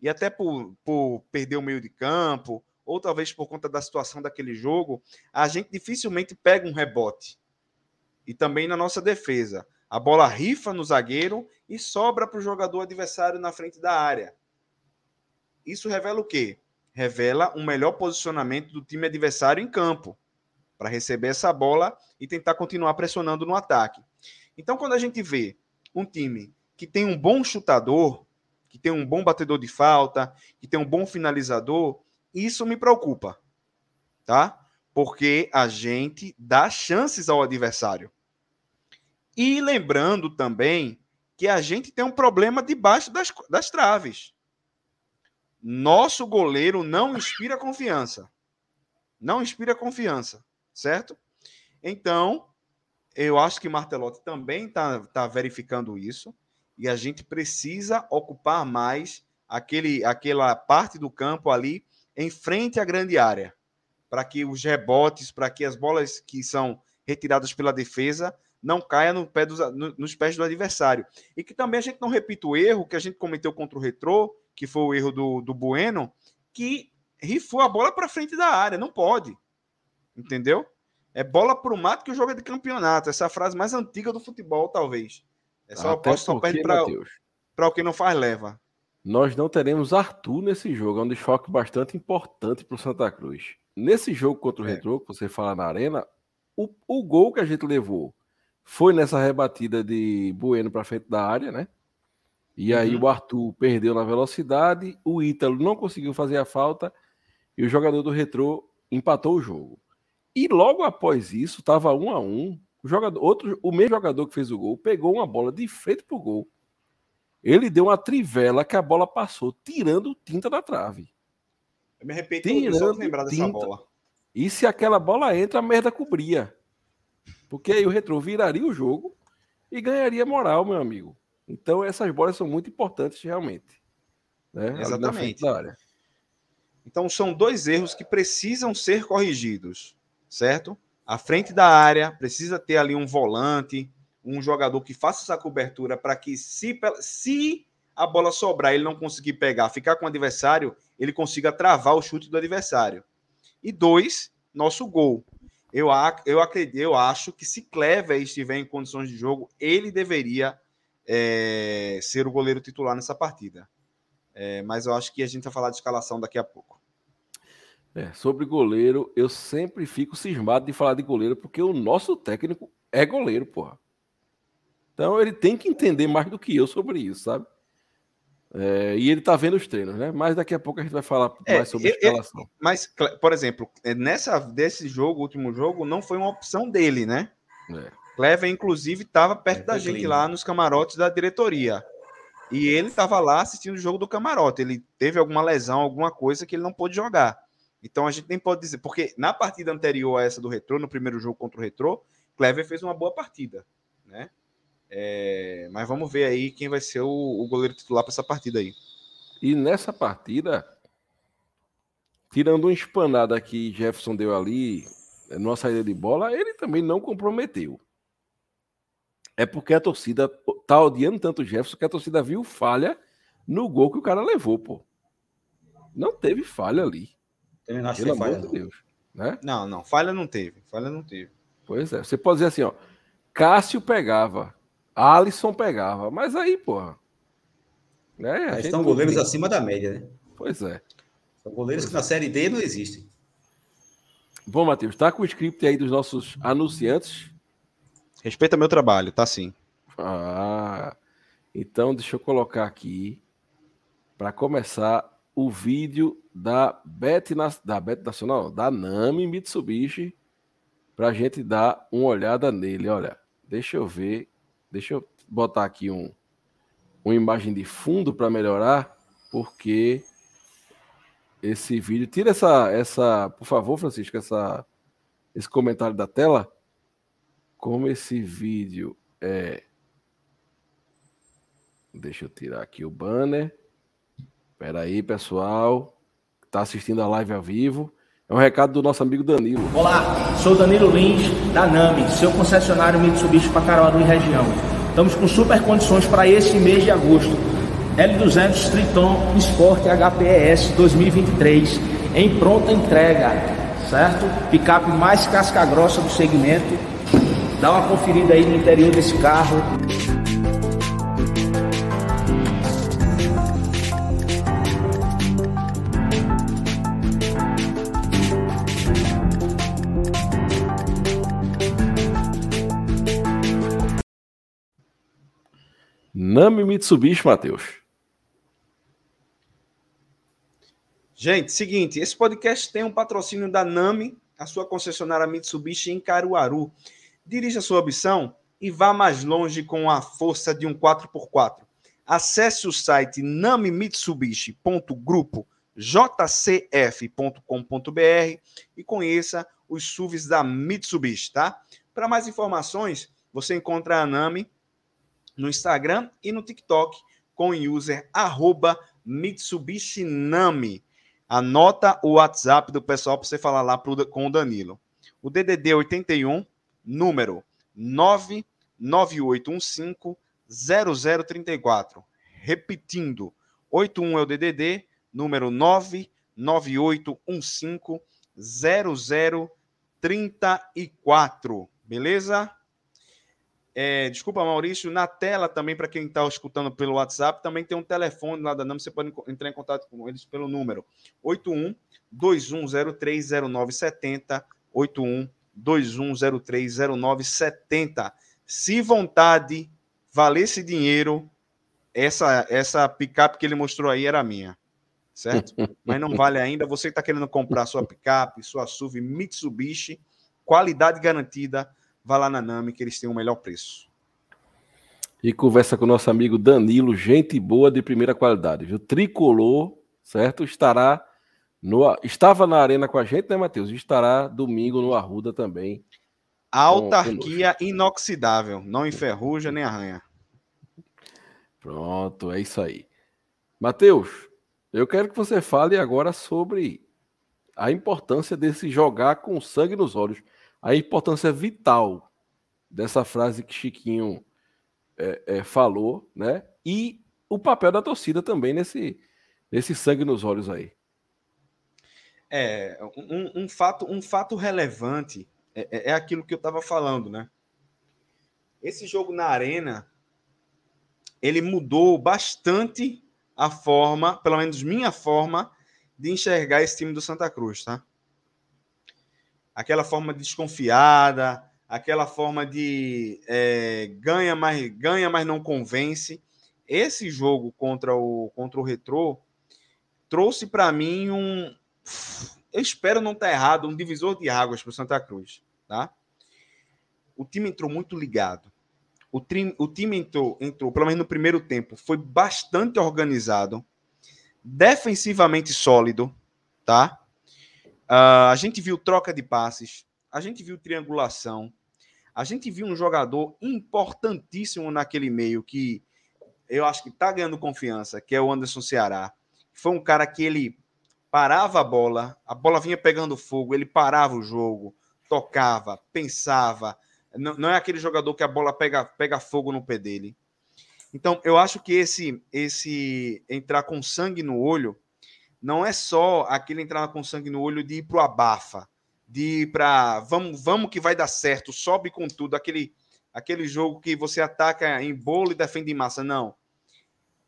e até por, por perder o meio de campo, ou talvez por conta da situação daquele jogo, a gente dificilmente pega um rebote. E também na nossa defesa. A bola rifa no zagueiro e sobra para o jogador adversário na frente da área. Isso revela o quê? Revela um melhor posicionamento do time adversário em campo para receber essa bola e tentar continuar pressionando no ataque. Então, quando a gente vê um time que tem um bom chutador, que tem um bom batedor de falta, que tem um bom finalizador, isso me preocupa, tá? Porque a gente dá chances ao adversário. E lembrando também que a gente tem um problema debaixo das, das traves. Nosso goleiro não inspira confiança. Não inspira confiança, certo? Então, eu acho que Martelotti também está tá verificando isso e a gente precisa ocupar mais aquele, aquela parte do campo ali em frente à grande área, para que os rebotes, para que as bolas que são retiradas pela defesa não caia no pé dos, no, nos pés do adversário. E que também a gente não repita o erro que a gente cometeu contra o Retrô, que foi o erro do, do Bueno, que rifou a bola para frente da área. Não pode. Entendeu? É bola para o mato que o jogo é de campeonato. Essa é a frase mais antiga do futebol, talvez. É só, Até posso, só perde para o que não faz, leva. Nós não teremos Arthur nesse jogo. É um desfoque bastante importante para o Santa Cruz. Nesse jogo contra o é. Retro, que você fala na Arena, o, o gol que a gente levou foi nessa rebatida de Bueno para frente da área, né? E aí uhum. o Arthur perdeu na velocidade, o Ítalo não conseguiu fazer a falta e o jogador do Retrô empatou o jogo. E logo após isso, estava um a um. O jogador, outro, o mesmo jogador que fez o gol pegou uma bola de frente pro gol. Ele deu uma trivela que a bola passou, tirando tinta da trave. Eu me arrependo de lembrar dessa tinta. bola. E se aquela bola entra, a merda cobria. Porque aí o Retro viraria o jogo e ganharia moral, meu amigo. Então essas bolas são muito importantes realmente. Né? Exatamente. Então são dois erros que precisam ser corrigidos certo? À frente da área, precisa ter ali um volante, um jogador que faça essa cobertura para que, se, se a bola sobrar ele não conseguir pegar, ficar com o adversário, ele consiga travar o chute do adversário. E dois, nosso gol. Eu, eu acredito, eu acho que se Clever estiver em condições de jogo, ele deveria é, ser o goleiro titular nessa partida. É, mas eu acho que a gente vai falar de escalação daqui a pouco. É, sobre goleiro, eu sempre fico cismado de falar de goleiro, porque o nosso técnico é goleiro, porra. Então ele tem que entender mais do que eu sobre isso, sabe? É, e ele tá vendo os treinos, né? Mas daqui a pouco a gente vai falar é, mais sobre a escalação. mas, por exemplo, é, nessa desse jogo, último jogo, não foi uma opção dele, né? É. Clever, inclusive, estava perto é, da gente lá nos camarotes da diretoria. E ele estava lá assistindo o jogo do camarote. Ele teve alguma lesão, alguma coisa que ele não pôde jogar. Então a gente nem pode dizer, porque na partida anterior a essa do Retrô, no primeiro jogo contra o Retrô, Clever fez uma boa partida, né? É, mas vamos ver aí quem vai ser o, o goleiro titular para essa partida aí. E nessa partida, tirando uma espanada que Jefferson deu ali, numa saída de bola, ele também não comprometeu. É porque a torcida tá odiando tanto o Jefferson que a torcida viu falha no gol que o cara levou, pô. Não teve falha ali. Também não Pelo falha, de Deus. Né? Não, não, falha não teve. Falha não teve. Pois é. Você pode dizer assim, ó. Cássio pegava, Alisson pegava, mas aí, porra. Né, mas estão goleiros tem... acima da média, né? Pois é. São goleiros pois que é. na Série D não existem. Bom, Matheus, tá com o script aí dos nossos anunciantes? Respeita meu trabalho, tá sim. Ah, então deixa eu colocar aqui para começar o vídeo da Bet, da Bet Nacional, da Nami Mitsubishi, para a gente dar uma olhada nele. Olha, deixa eu ver, deixa eu botar aqui um, uma imagem de fundo para melhorar, porque esse vídeo. Tira essa, essa, por favor, Francisco, essa, esse comentário da tela. Como esse vídeo é. Deixa eu tirar aqui o banner. Espera aí, pessoal. Está assistindo a live ao vivo. É um recado do nosso amigo Danilo. Olá, sou Danilo Lins, da NAMI, seu concessionário Mitsubishi para Caruaru e região. Estamos com super condições para esse mês de agosto. L200 Triton Sport HPS 2023 em pronta entrega, certo? Picape mais casca grossa do segmento. Dá uma conferida aí no interior desse carro. Nami Mitsubishi, Matheus. Gente, seguinte, esse podcast tem um patrocínio da Nami, a sua concessionária Mitsubishi em Caruaru. Dirija sua ambição e vá mais longe com a força de um 4x4. Acesse o site namimitsubishi.grupo jcf.com.br e conheça os SUVs da Mitsubishi, tá? Para mais informações, você encontra a Nami no Instagram e no TikTok com o user arroba Mitsubishi Nami. Anota o WhatsApp do pessoal para você falar lá pro, com o Danilo. O DDD 81, número 99815 0034. Repetindo, 81 é o DDD, número 99815 0034. Beleza? É, desculpa, Maurício, na tela também, para quem está escutando pelo WhatsApp, também tem um telefone lá da NAM, você pode entrar em contato com eles pelo número 81 21030970, 81 21030970. Se vontade valesse dinheiro, essa essa picape que ele mostrou aí era minha, certo? Mas não vale ainda. Você está querendo comprar sua picape, sua SUV Mitsubishi, qualidade garantida vá lá na Nami que eles têm o melhor preço. E conversa com o nosso amigo Danilo, gente boa de primeira qualidade, viu? Tricolor, certo? Estará no estava na arena com a gente, né, Matheus? Estará domingo no Arruda também. Autarquia inoxidável, não enferruja nem arranha. Pronto, é isso aí. Matheus, eu quero que você fale agora sobre a importância desse jogar com sangue nos olhos a importância vital dessa frase que Chiquinho é, é, falou, né? E o papel da torcida também nesse, nesse sangue nos olhos aí. É, um, um fato, um fato relevante é, é, é aquilo que eu estava falando, né? Esse jogo na arena, ele mudou bastante a forma, pelo menos minha forma, de enxergar esse time do Santa Cruz, tá? Aquela forma desconfiada, aquela forma de é, ganha, mas, ganha, mas não convence. Esse jogo contra o, contra o Retrô trouxe para mim um. Eu espero não estar tá errado, um divisor de águas para o Santa Cruz. Tá? O time entrou muito ligado. O, tri, o time entrou, entrou, pelo menos no primeiro tempo, foi bastante organizado, defensivamente sólido, tá? Uh, a gente viu troca de passes, a gente viu triangulação, a gente viu um jogador importantíssimo naquele meio que eu acho que está ganhando confiança, que é o Anderson Ceará. Foi um cara que ele parava a bola, a bola vinha pegando fogo, ele parava o jogo, tocava, pensava. Não, não é aquele jogador que a bola pega, pega fogo no pé dele. Então, eu acho que esse esse entrar com sangue no olho não é só aquele entrar com sangue no olho de ir pro abafa, de ir para vamos, vamos que vai dar certo, sobe com tudo, aquele aquele jogo que você ataca em bolo e defende em massa, não.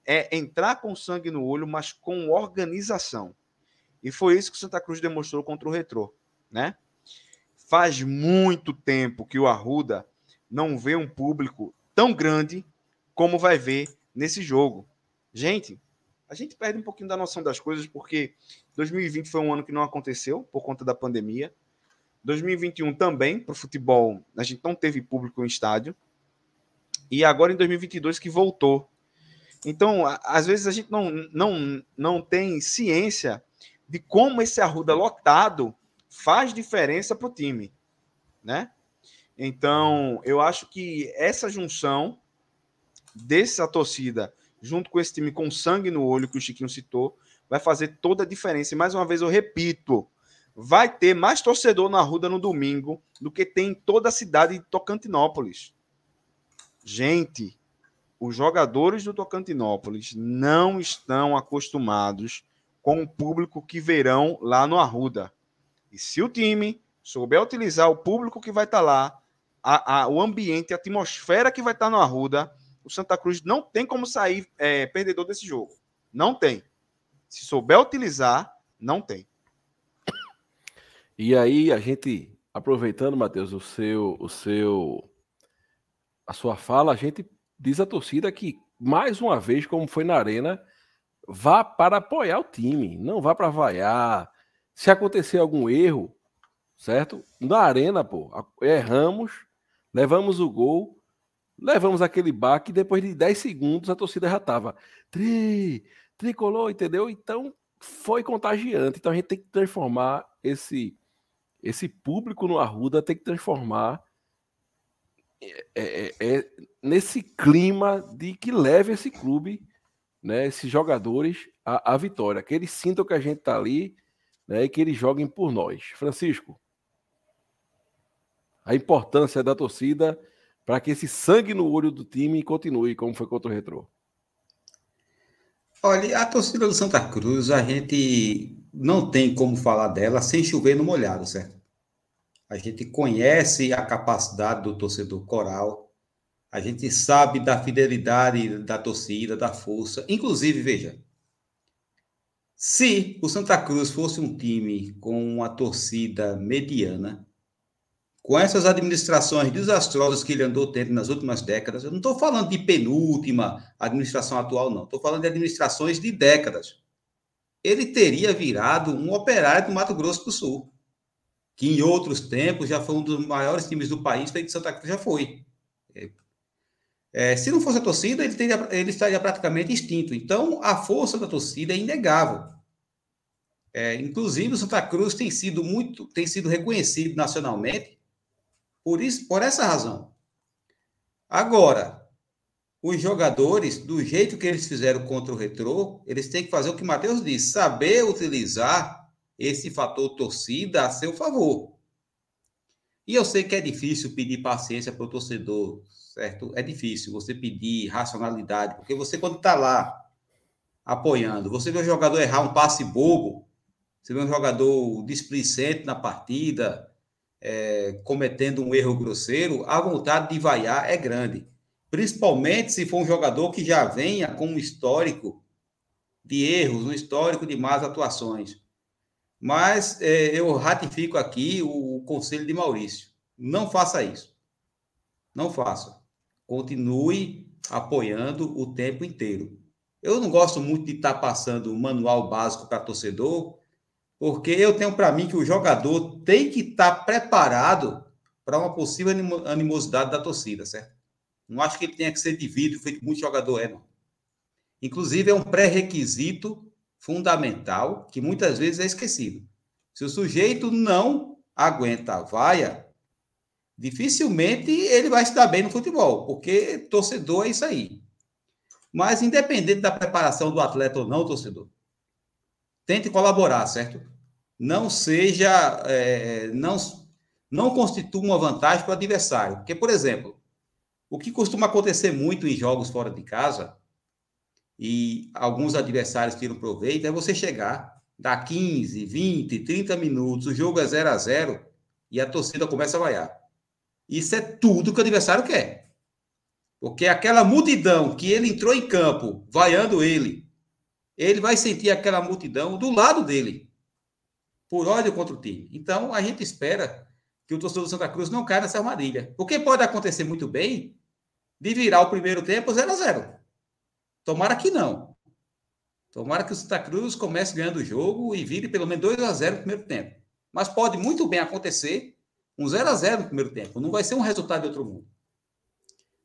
É entrar com sangue no olho, mas com organização. E foi isso que o Santa Cruz demonstrou contra o Retrô, né? Faz muito tempo que o Arruda não vê um público tão grande como vai ver nesse jogo. Gente, a gente perde um pouquinho da noção das coisas porque 2020 foi um ano que não aconteceu por conta da pandemia. 2021 também, para o futebol, a gente não teve público em estádio. E agora em 2022 que voltou. Então, às vezes a gente não, não, não tem ciência de como esse Arruda lotado faz diferença para o time, né? Então, eu acho que essa junção dessa torcida, junto com esse time com sangue no olho que o Chiquinho citou, vai fazer toda a diferença. E mais uma vez eu repito, vai ter mais torcedor na Ruda no domingo do que tem em toda a cidade de Tocantinópolis. Gente, os jogadores do Tocantinópolis não estão acostumados com o público que verão lá no Arruda. E se o time souber utilizar o público que vai estar lá, a, a, o ambiente, a atmosfera que vai estar no Arruda, o Santa Cruz não tem como sair é, perdedor desse jogo. Não tem. Se souber utilizar, não tem. E aí a gente, aproveitando, Matheus, o seu, o seu, a sua fala, a gente diz à torcida que mais uma vez, como foi na arena, vá para apoiar o time, não vá para vaiar. Se acontecer algum erro, certo? Na arena, pô, erramos, levamos o gol, levamos aquele baque, depois de 10 segundos a torcida já tava tri, tricolor, entendeu? Então foi contagiante. Então a gente tem que transformar esse esse público no Arruda tem que transformar é, é, é, nesse clima de que leve esse clube né, esses jogadores à, à vitória, que eles sintam que a gente está ali né, e que eles joguem por nós. Francisco, a importância da torcida para que esse sangue no olho do time continue, como foi contra o Retrô. Olha, a torcida do Santa Cruz, a gente não tem como falar dela sem chover no molhado, certo? A gente conhece a capacidade do torcedor coral, a gente sabe da fidelidade da torcida, da força. Inclusive, veja, se o Santa Cruz fosse um time com uma torcida mediana, com essas administrações desastrosas que ele andou tendo nas últimas décadas, eu não estou falando de penúltima administração atual, não. Estou falando de administrações de décadas. Ele teria virado um operário do Mato Grosso do Sul, que em outros tempos já foi um dos maiores times do país, feito Santa Cruz já foi. É, se não fosse a torcida, ele, teria, ele estaria praticamente extinto. Então, a força da torcida é inegável. É, inclusive, o Santa Cruz tem sido muito, tem sido reconhecido nacionalmente por isso, por essa razão. Agora, os jogadores, do jeito que eles fizeram contra o Retrô, eles têm que fazer o que Matheus disse, saber utilizar esse fator torcida a seu favor. E eu sei que é difícil pedir paciência para o torcedor certo? É difícil você pedir racionalidade, porque você, quando está lá apoiando, você vê o jogador errar um passe bobo, você vê um jogador displicente na partida, é, cometendo um erro grosseiro, a vontade de vaiar é grande. Principalmente se for um jogador que já venha com um histórico de erros, um histórico de más atuações. Mas é, eu ratifico aqui o, o conselho de Maurício. Não faça isso. Não faça continue apoiando o tempo inteiro. Eu não gosto muito de estar passando manual básico para torcedor, porque eu tenho para mim que o jogador tem que estar preparado para uma possível animosidade da torcida, certo? Não acho que ele tenha que ser de vidro, feito muito jogador é, não. Inclusive, é um pré-requisito fundamental que muitas vezes é esquecido. Se o sujeito não aguenta a vaia, dificilmente ele vai se dar bem no futebol, porque torcedor é isso aí. Mas independente da preparação do atleta ou não, torcedor, tente colaborar, certo? Não seja, é, não, não constitua uma vantagem para o adversário. Porque, por exemplo, o que costuma acontecer muito em jogos fora de casa, e alguns adversários tiram proveito, é você chegar, dá 15, 20, 30 minutos, o jogo é 0 a 0 e a torcida começa a vaiar. Isso é tudo que o adversário quer. Porque aquela multidão que ele entrou em campo, vaiando ele, ele vai sentir aquela multidão do lado dele, por ódio contra o time. Então, a gente espera que o torcedor do Santa Cruz não caia nessa armadilha. Porque pode acontecer muito bem de virar o primeiro tempo 0 a 0 Tomara que não. Tomara que o Santa Cruz comece ganhando o jogo e vire pelo menos 2 a 0 no primeiro tempo. Mas pode muito bem acontecer um 0 a 0 no primeiro tempo. Não vai ser um resultado de outro mundo.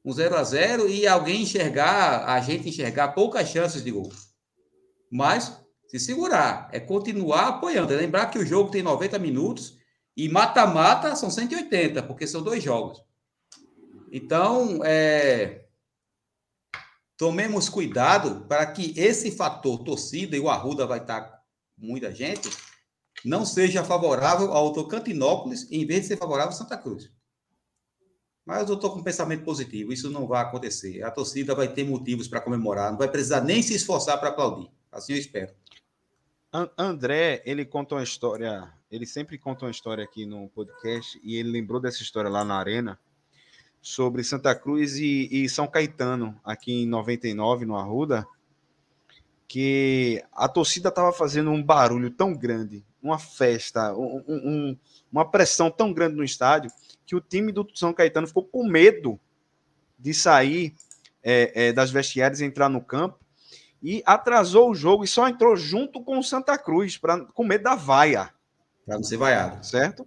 Um 0 a 0 e alguém enxergar, a gente enxergar poucas chances de gol. Mas se segurar, é continuar apoiando. É lembrar que o jogo tem 90 minutos e mata-mata são 180, porque são dois jogos. Então, é, tomemos cuidado para que esse fator torcida, e o Arruda vai estar muita gente, não seja favorável ao Tocantinópolis em vez de ser favorável ao Santa Cruz. Mas eu estou com um pensamento positivo, isso não vai acontecer. A torcida vai ter motivos para comemorar, não vai precisar nem se esforçar para aplaudir. Assim eu espero. André, ele conta uma história, ele sempre conta uma história aqui no podcast, e ele lembrou dessa história lá na Arena, sobre Santa Cruz e, e São Caetano, aqui em 99, no Arruda, que a torcida estava fazendo um barulho tão grande, uma festa, um, um, uma pressão tão grande no estádio, que o time do São Caetano ficou com medo de sair é, é, das vestiárias e entrar no campo, e atrasou o jogo e só entrou junto com o Santa Cruz, pra, com medo da vaia. Para não ser vaiado. Certo?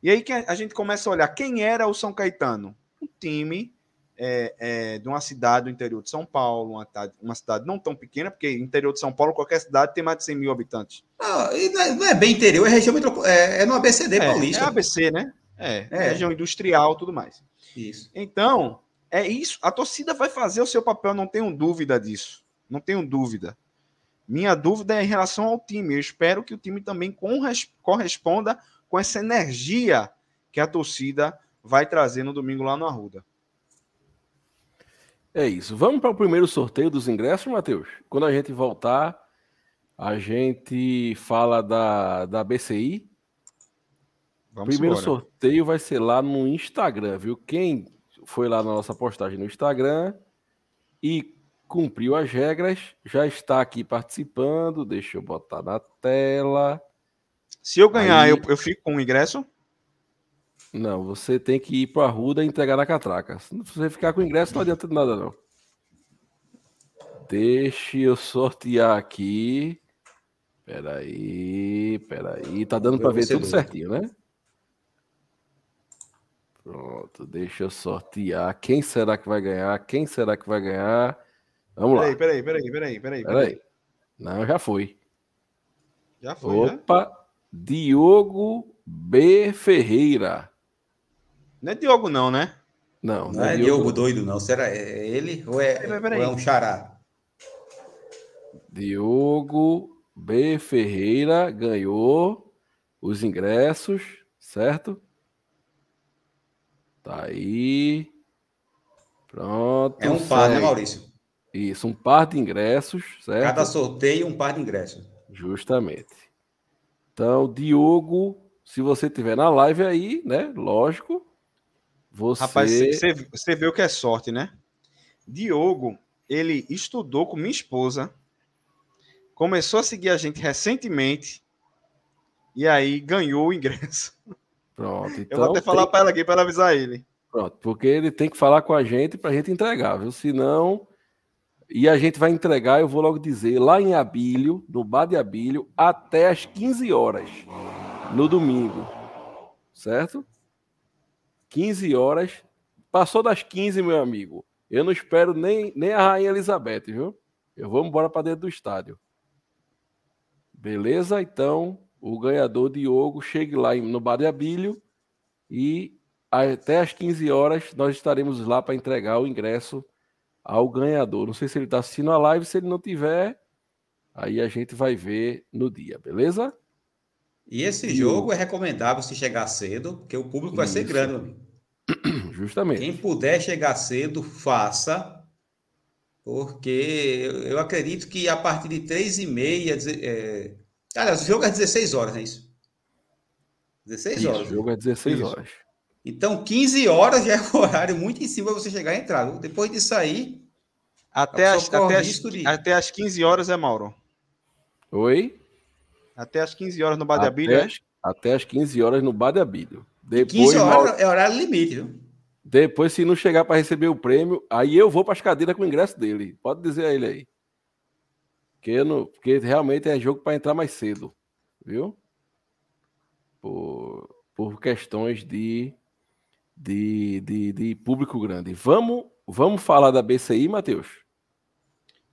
E aí que a gente começa a olhar quem era o São Caetano. Um time é, é, de uma cidade do interior de São Paulo, uma, uma, cidade não tão pequena, porque interior de São Paulo, qualquer cidade tem mais de 100 mil habitantes. Ah, não, é, não, é, bem interior, é região é, é no ABCD é, paulista. É ABC, né? É, é, região industrial tudo mais. Isso. Então, é isso. A torcida vai fazer o seu papel, não tenho dúvida disso. Não tenho dúvida. Minha dúvida é em relação ao time. Eu espero que o time também corresponda com essa energia que a torcida vai trazer no domingo lá no Arruda. É isso. Vamos para o primeiro sorteio dos ingressos, Matheus? Quando a gente voltar, a gente fala da, da BCI. O primeiro embora. sorteio vai ser lá no Instagram, viu? Quem foi lá na nossa postagem no Instagram e cumpriu as regras, já está aqui participando. Deixa eu botar na tela. Se eu ganhar, Aí... eu, eu fico com o ingresso? Não, você tem que ir para a Ruda e entregar na catraca. Se você ficar com o ingresso, não adianta de nada, não. Deixa eu sortear aqui. Peraí, peraí. Tá dando para ver tudo certinho, né? Pronto, deixa eu sortear. Quem será que vai ganhar? Quem será que vai ganhar? Vamos peraí, lá. Peraí, peraí, peraí, peraí, peraí. Não, já foi. Já foi, Opa, já? Diogo B. Ferreira. Não é Diogo, não, né? Não, não, não é, é Diogo, Diogo doido, não. Será é ele ou é, peraí, peraí. Ou é um xará? Diogo B. Ferreira ganhou os ingressos, certo? Tá aí. Pronto. É um par, né, Maurício? Isso, um par de ingressos, certo? Cada sorteio, um par de ingressos. Justamente. Então, Diogo, se você tiver na live aí, né? Lógico. Você. Rapaz, você, você vê o que é sorte, né? Diogo, ele estudou com minha esposa, começou a seguir a gente recentemente e aí ganhou o ingresso. Pronto. Então Eu vou até tem... falar para ela aqui para avisar ele. Pronto, porque ele tem que falar com a gente para a gente entregar, viu? Senão e a gente vai entregar, eu vou logo dizer, lá em Abílio, no Bar de Abílio, até as 15 horas, no domingo. Certo? 15 horas. Passou das 15, meu amigo. Eu não espero nem, nem a Rainha Elizabeth, viu? Eu vou embora para dentro do estádio. Beleza? Então, o ganhador Diogo chegue lá no Bar de Abílio e até as 15 horas nós estaremos lá para entregar o ingresso ao ganhador. Não sei se ele está assistindo a live, se ele não tiver, aí a gente vai ver no dia, beleza? E esse e jogo o... é recomendável se chegar cedo, porque o público vai ser grande, amigo. Justamente. Quem puder chegar cedo, faça, porque eu acredito que a partir de três e meia, é... aliás, o jogo é 16 horas, não é isso? 16 isso, horas. O jogo é 16 isso. horas. Então, 15 horas já é um horário muito em cima para você chegar e entrar. Depois de sair. Até as, até, as, de... até as 15 horas é Mauro. Oi? Até as 15 horas no Bar de Abílio. Até, até as 15 horas no Bar de Abílio. Depois, 15 horas Mauro... é horário limite, viu? Depois, se não chegar para receber o prêmio, aí eu vou para as cadeiras com o ingresso dele. Pode dizer a ele aí. Porque, não, porque realmente é jogo para entrar mais cedo. Viu? Por, por questões de, de, de, de público grande. Vamos, vamos falar da BCI, Matheus?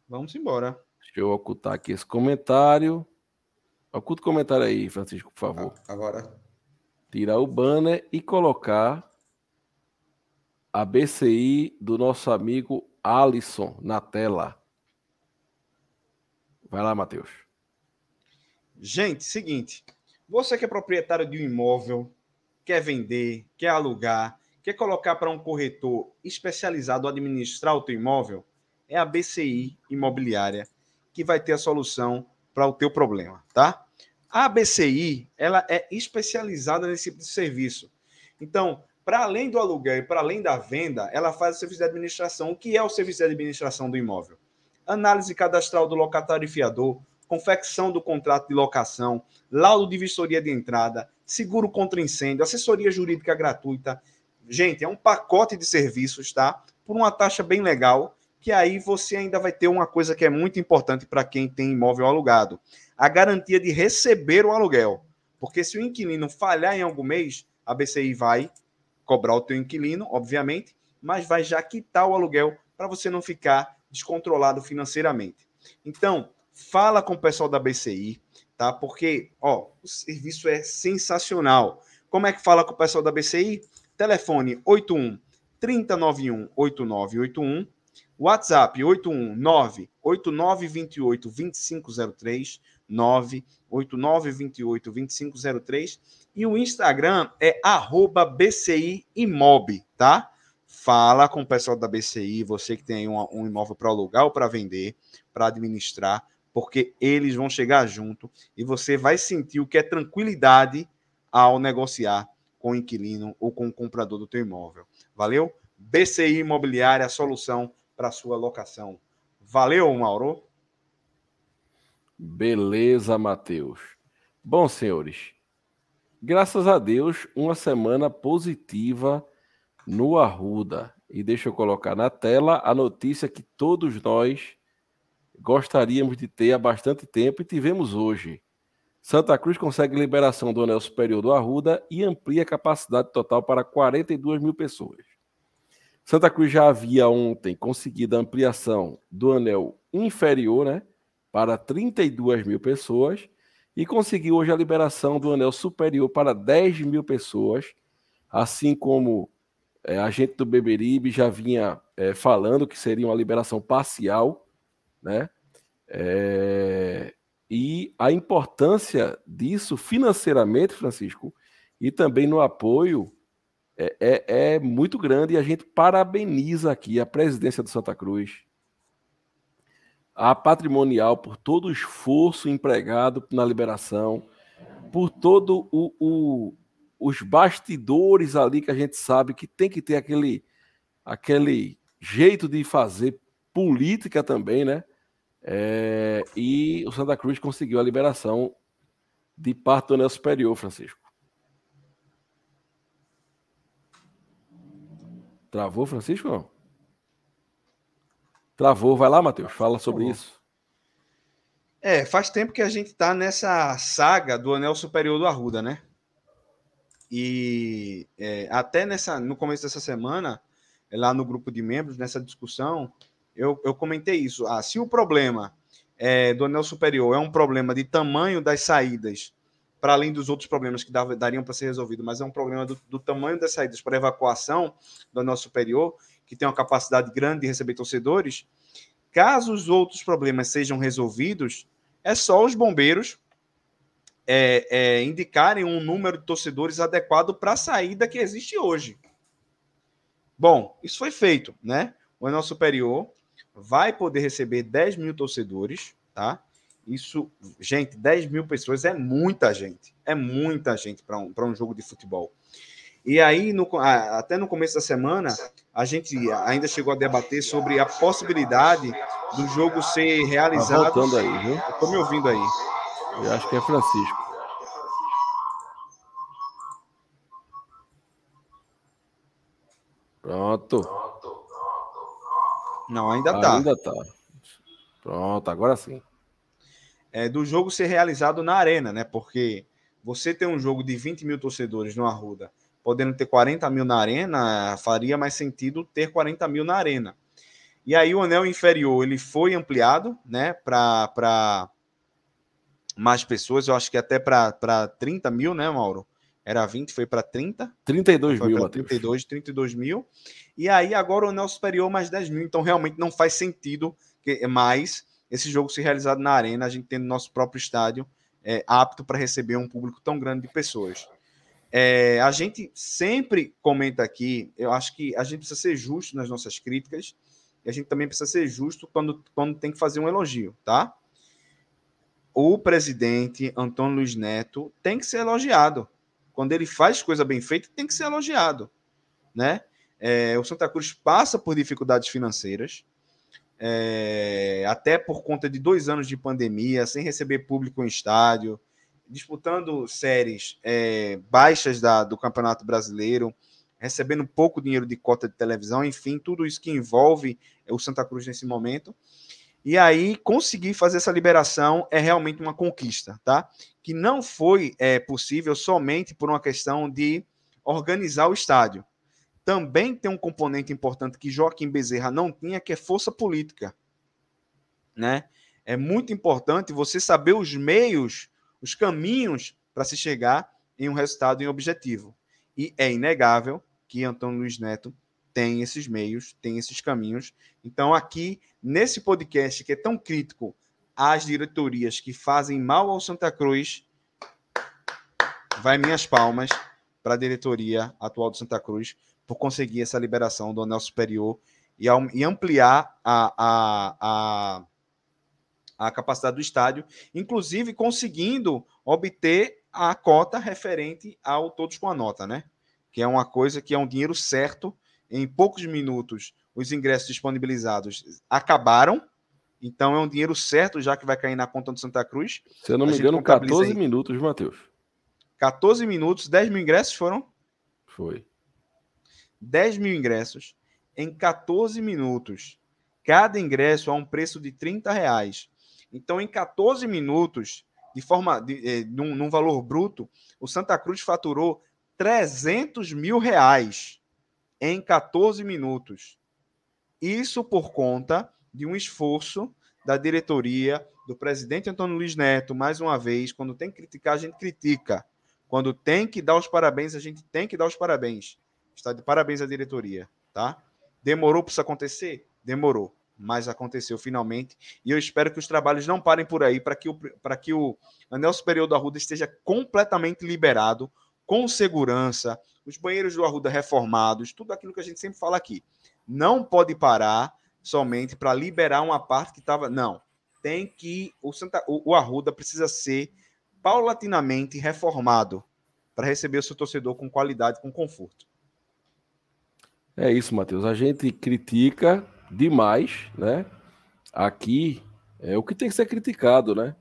Vamos embora. Deixa eu ocultar aqui esse comentário. Oculta o comentário aí, Francisco, por favor. Agora. Tirar o banner e colocar a BCI do nosso amigo Alisson na tela. Vai lá, Matheus. Gente, seguinte. Você que é proprietário de um imóvel, quer vender, quer alugar, quer colocar para um corretor especializado administrar o teu imóvel, é a BCI Imobiliária que vai ter a solução para o teu problema, tá? A BCI, ela é especializada nesse tipo de serviço. Então, para além do aluguel e para além da venda, ela faz o serviço de administração. O que é o serviço de administração do imóvel? Análise cadastral do locatário e fiador, confecção do contrato de locação, laudo de vistoria de entrada, seguro contra incêndio, assessoria jurídica gratuita. Gente, é um pacote de serviços, tá? Por uma taxa bem legal, que aí você ainda vai ter uma coisa que é muito importante para quem tem imóvel alugado: a garantia de receber o aluguel. Porque se o inquilino falhar em algum mês, a BCI vai cobrar o teu inquilino, obviamente, mas vai já quitar o aluguel para você não ficar descontrolado financeiramente. Então, fala com o pessoal da BCI, tá? Porque, ó, o serviço é sensacional. Como é que fala com o pessoal da BCI? Telefone 81 3091 8981, WhatsApp 819 8928 2503, 98928 2503 e o Instagram é arroba BCI tá? Fala com o pessoal da BCI, você que tem um, um imóvel para alugar ou para vender, para administrar, porque eles vão chegar junto e você vai sentir o que é tranquilidade ao negociar com o inquilino ou com o comprador do teu imóvel. Valeu? BCI Imobiliária, a solução para sua locação. Valeu, Mauro. Beleza, Matheus. Bom, senhores, graças a Deus, uma semana positiva no Arruda. E deixa eu colocar na tela a notícia que todos nós gostaríamos de ter há bastante tempo e tivemos hoje. Santa Cruz consegue liberação do anel superior do Arruda e amplia a capacidade total para 42 mil pessoas. Santa Cruz já havia ontem conseguido a ampliação do anel inferior, né, para 32 mil pessoas e conseguiu hoje a liberação do anel superior para 10 mil pessoas, assim como é, a gente do Beberibe já vinha é, falando que seria uma liberação parcial, né? É, e a importância disso financeiramente, Francisco, e também no apoio é, é, é muito grande e a gente parabeniza aqui a presidência do Santa Cruz, a patrimonial por todo o esforço empregado na liberação, por todo o, o, os bastidores ali que a gente sabe que tem que ter aquele, aquele jeito de fazer política também, né? É, e o Santa Cruz conseguiu a liberação de parte do anel superior, Francisco. Travou, Francisco? Não? Travou. Vai lá, Matheus. Fala sobre isso. É, faz tempo que a gente está nessa saga do Anel Superior do Arruda, né? E é, até nessa, no começo dessa semana, lá no grupo de membros, nessa discussão, eu, eu comentei isso. Ah, se o problema é, do anel superior é um problema de tamanho das saídas para além dos outros problemas que dariam para ser resolvido, mas é um problema do, do tamanho das saídas para evacuação do nosso superior, que tem uma capacidade grande de receber torcedores. Caso os outros problemas sejam resolvidos, é só os bombeiros é, é, indicarem um número de torcedores adequado para a saída que existe hoje. Bom, isso foi feito, né? O Anel Superior vai poder receber 10 mil torcedores, tá? Isso, gente, 10 mil pessoas é muita gente. É muita gente para um, um jogo de futebol. E aí, no, até no começo da semana, a gente ainda chegou a debater sobre a possibilidade do jogo ser realizado. Tá voltando aí, viu? Estou me ouvindo aí. Eu acho que é Francisco. Pronto. Não, ainda tá. Ainda tá. Pronto, agora sim. É, do jogo ser realizado na arena, né? Porque você ter um jogo de 20 mil torcedores no Arruda, podendo ter 40 mil na arena, faria mais sentido ter 40 mil na arena. E aí o anel inferior ele foi ampliado, né? Para mais pessoas, eu acho que até para 30 mil, né, Mauro? Era 20, foi para 30. 32 foi mil, 32, 32 mil. E aí agora o anel superior mais 10 mil. Então realmente não faz sentido que mais esse jogo se realizado na arena, a gente tendo nosso próprio estádio é, apto para receber um público tão grande de pessoas. É, a gente sempre comenta aqui, eu acho que a gente precisa ser justo nas nossas críticas e a gente também precisa ser justo quando, quando tem que fazer um elogio, tá? O presidente Antônio Luiz Neto tem que ser elogiado. Quando ele faz coisa bem feita, tem que ser elogiado, né? É, o Santa Cruz passa por dificuldades financeiras, é, até por conta de dois anos de pandemia, sem receber público em estádio, disputando séries é, baixas da, do Campeonato Brasileiro, recebendo pouco dinheiro de cota de televisão, enfim, tudo isso que envolve o Santa Cruz nesse momento. E aí, conseguir fazer essa liberação é realmente uma conquista, tá? Que não foi é, possível somente por uma questão de organizar o estádio também tem um componente importante que Joaquim Bezerra não tinha, que é força política. Né? É muito importante você saber os meios, os caminhos para se chegar em um resultado em objetivo. E é inegável que Antônio Luiz Neto tem esses meios, tem esses caminhos. Então, aqui, nesse podcast que é tão crítico às diretorias que fazem mal ao Santa Cruz, vai minhas palmas para a diretoria atual do Santa Cruz, por conseguir essa liberação do anel superior e, e ampliar a, a, a, a capacidade do estádio, inclusive conseguindo obter a cota referente ao todos com a nota, né? Que é uma coisa que é um dinheiro certo. Em poucos minutos, os ingressos disponibilizados acabaram. Então é um dinheiro certo já que vai cair na conta do Santa Cruz. Se eu não me engano, 14 minutos, Matheus. 14 minutos, 10 mil ingressos foram? Foi. 10 mil ingressos em 14 minutos. Cada ingresso a um preço de 30 reais. Então, em 14 minutos, de forma de, eh, num, num, valor bruto, o Santa Cruz faturou 300 mil reais em 14 minutos. Isso por conta de um esforço da diretoria, do presidente Antônio Luiz Neto, mais uma vez, quando tem que criticar, a gente critica. Quando tem que dar os parabéns, a gente tem que dar os parabéns. Está de parabéns à diretoria, tá? Demorou para isso acontecer? Demorou, mas aconteceu finalmente. E eu espero que os trabalhos não parem por aí para que, o, que o anel superior do Arruda esteja completamente liberado, com segurança, os banheiros do Arruda reformados, tudo aquilo que a gente sempre fala aqui. Não pode parar somente para liberar uma parte que estava. Não. Tem que. O, Santa, o, o Arruda precisa ser paulatinamente reformado para receber o seu torcedor com qualidade, com conforto. É isso, Matheus. A gente critica demais, né? Aqui é o que tem que ser criticado, né?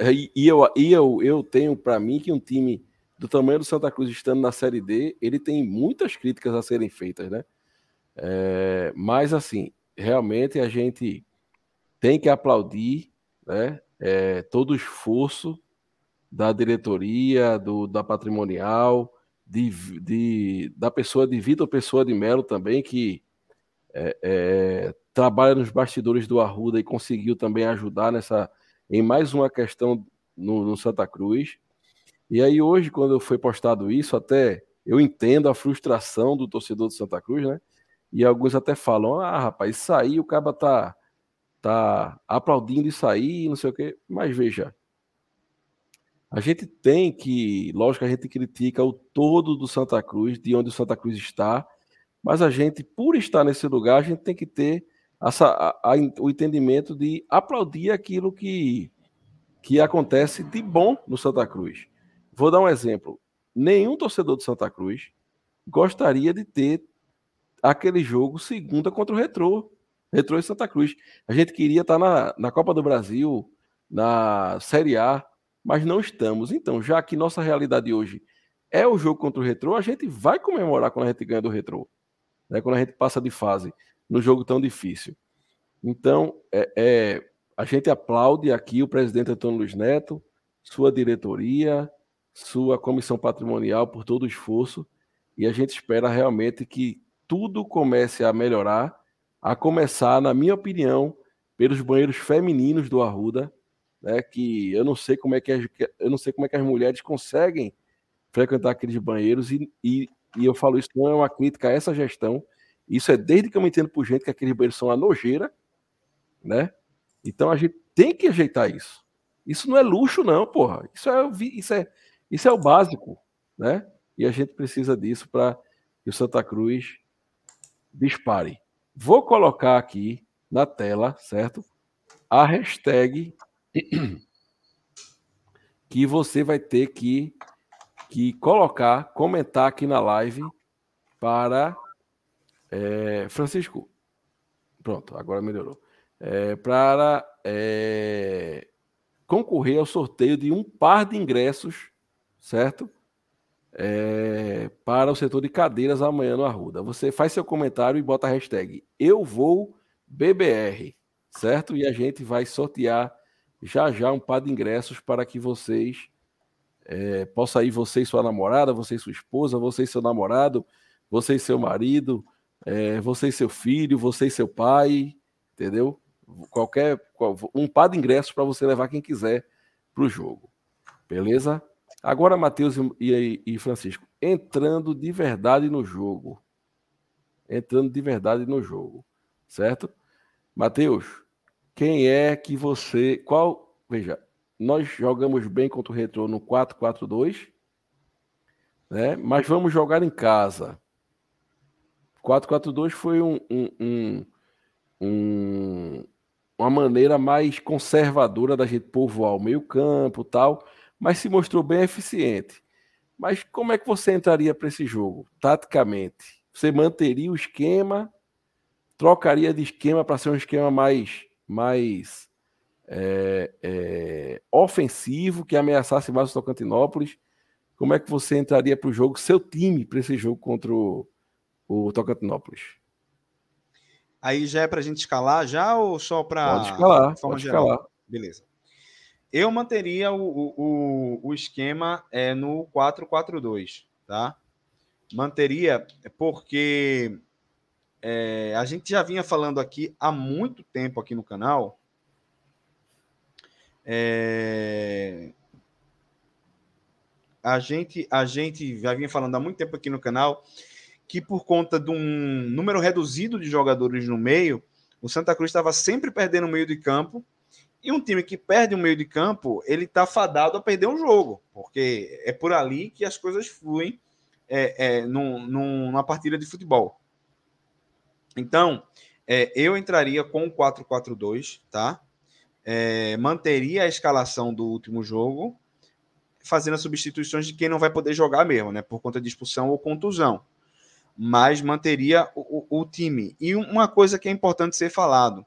E, e eu, e eu, eu tenho para mim que um time do tamanho do Santa Cruz estando na Série D, ele tem muitas críticas a serem feitas, né? É, mas assim, realmente a gente tem que aplaudir, né? É, todo o esforço da diretoria, do, da patrimonial, de, de, da pessoa de Vitor Pessoa de Melo também, que é, é, trabalha nos bastidores do Arruda e conseguiu também ajudar nessa em mais uma questão no, no Santa Cruz. E aí hoje, quando foi postado isso, até eu entendo a frustração do torcedor do Santa Cruz, né? E alguns até falam: ah, rapaz, isso aí o cara tá, tá aplaudindo isso aí, não sei o quê. Mas veja, a gente tem que, lógico, a gente critica o todo do Santa Cruz, de onde o Santa Cruz está, mas a gente, por estar nesse lugar, a gente tem que ter essa, a, a, o entendimento de aplaudir aquilo que, que acontece de bom no Santa Cruz. Vou dar um exemplo. Nenhum torcedor do Santa Cruz gostaria de ter aquele jogo segunda contra o Retrô. Retrô e Santa Cruz. A gente queria estar na, na Copa do Brasil, na Série A, mas não estamos. Então, já que nossa realidade hoje é o jogo contra o Retrô, a gente vai comemorar quando a gente ganha do Retrô. né, quando a gente passa de fase no jogo tão difícil. Então, é, é, a gente aplaude aqui o presidente Antônio Luiz Neto, sua diretoria, sua comissão patrimonial por todo o esforço e a gente espera realmente que tudo comece a melhorar, a começar, na minha opinião, pelos banheiros femininos do Arruda, né, que eu não sei como é que as, eu não sei como é que as mulheres conseguem frequentar aqueles banheiros e, e, e eu falo isso não é uma crítica a essa gestão, isso é desde que eu me entendo por gente que aqueles banheiros são a nojeira, né? Então a gente tem que ajeitar isso. Isso não é luxo não, porra. Isso é isso é isso é o básico, né? E a gente precisa disso para que o Santa Cruz dispare. Vou colocar aqui na tela, certo? A hashtag que você vai ter que, que colocar, comentar aqui na live para é, Francisco. Pronto, agora melhorou. É, para é, concorrer ao sorteio de um par de ingressos, certo? É, para o setor de cadeiras amanhã no Arruda. Você faz seu comentário e bota a hashtag Eu Vou BBR, certo? E a gente vai sortear já já um par de ingressos para que vocês é, possa ir você e sua namorada, você e sua esposa, você e seu namorado, você e seu marido, é, você e seu filho, você e seu pai, entendeu? Qualquer um par de ingressos para você levar quem quiser para o jogo, beleza? Agora, Matheus e, e, Francisco, entrando de verdade no jogo. Entrando de verdade no jogo. Certo? Matheus, quem é que você. Qual. Veja, nós jogamos bem contra o Retro no 4-4-2, né? mas vamos jogar em casa. 4-4-2 foi um, um, um, uma maneira mais conservadora da gente povoar o meio-campo tal mas se mostrou bem eficiente. Mas como é que você entraria para esse jogo, taticamente? Você manteria o esquema, trocaria de esquema para ser um esquema mais, mais é, é, ofensivo, que ameaçasse mais o Tocantinópolis? Como é que você entraria para o jogo, seu time, para esse jogo contra o, o Tocantinópolis? Aí já é para a gente escalar já ou só para. Pode escalar, pode geral? escalar. Beleza. Eu manteria o, o, o esquema é, no 4-4-2, tá? Manteria porque é, a gente já vinha falando aqui há muito tempo aqui no canal. É, a gente a gente já vinha falando há muito tempo aqui no canal que por conta de um número reduzido de jogadores no meio, o Santa Cruz estava sempre perdendo o meio de campo e um time que perde o meio de campo, ele está fadado a perder um jogo, porque é por ali que as coisas fluem é, é, num, numa partida de futebol. Então, é, eu entraria com o 4-4-2, tá? É, manteria a escalação do último jogo, fazendo as substituições de quem não vai poder jogar mesmo, né? Por conta de expulsão ou contusão. Mas manteria o, o, o time. E uma coisa que é importante ser falado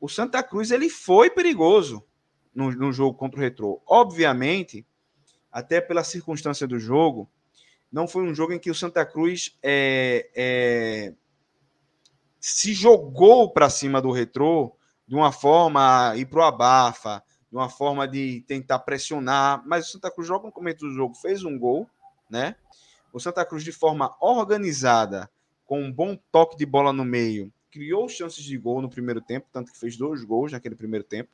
o Santa Cruz ele foi perigoso no, no jogo contra o Retrô. Obviamente, até pela circunstância do jogo, não foi um jogo em que o Santa Cruz é, é, se jogou para cima do Retrô de uma forma ir para o abafa, de uma forma de tentar pressionar, mas o Santa Cruz logo no começo do jogo fez um gol, né? O Santa Cruz de forma organizada, com um bom toque de bola no meio, criou chances de gol no primeiro tempo, tanto que fez dois gols naquele primeiro tempo.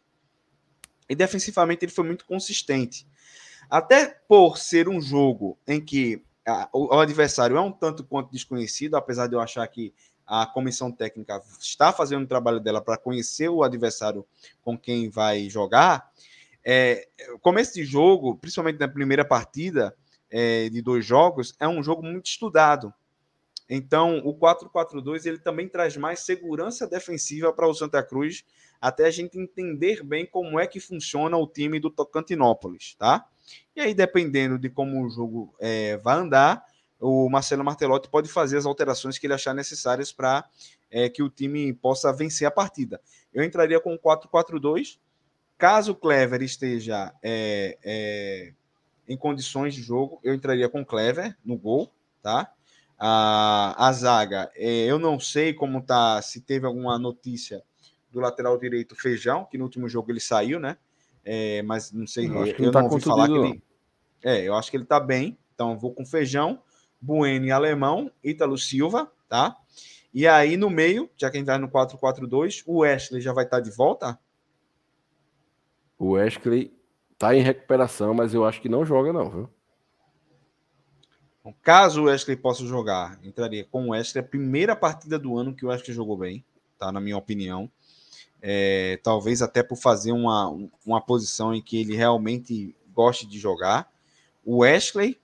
E defensivamente ele foi muito consistente. Até por ser um jogo em que o adversário é um tanto quanto desconhecido, apesar de eu achar que a comissão técnica está fazendo o trabalho dela para conhecer o adversário com quem vai jogar. É, começo de jogo, principalmente na primeira partida é, de dois jogos, é um jogo muito estudado. Então, o 4-4-2 ele também traz mais segurança defensiva para o Santa Cruz, até a gente entender bem como é que funciona o time do Tocantinópolis, tá? E aí, dependendo de como o jogo é, vai andar, o Marcelo Martelotti pode fazer as alterações que ele achar necessárias para é, que o time possa vencer a partida. Eu entraria com 4-4-2. Caso o Clever esteja é, é, em condições de jogo, eu entraria com o Clever no gol, tá? A, a zaga, é, eu não sei como tá, se teve alguma notícia do lateral direito Feijão, que no último jogo ele saiu, né? É, mas não sei, eu, eu tá não ouvi falar que ele. É, eu acho que ele tá bem, então vou com Feijão, Bueno e Alemão, Ítalo Silva, tá? E aí no meio, já que a gente tá no 4-4-2, o Wesley já vai estar tá de volta? O Wesley tá em recuperação, mas eu acho que não joga, não, viu? Caso o Wesley possa jogar, entraria com o Wesley a primeira partida do ano que o Wesley jogou bem, tá? Na minha opinião. É, talvez até por fazer uma, uma posição em que ele realmente goste de jogar. O Wesley,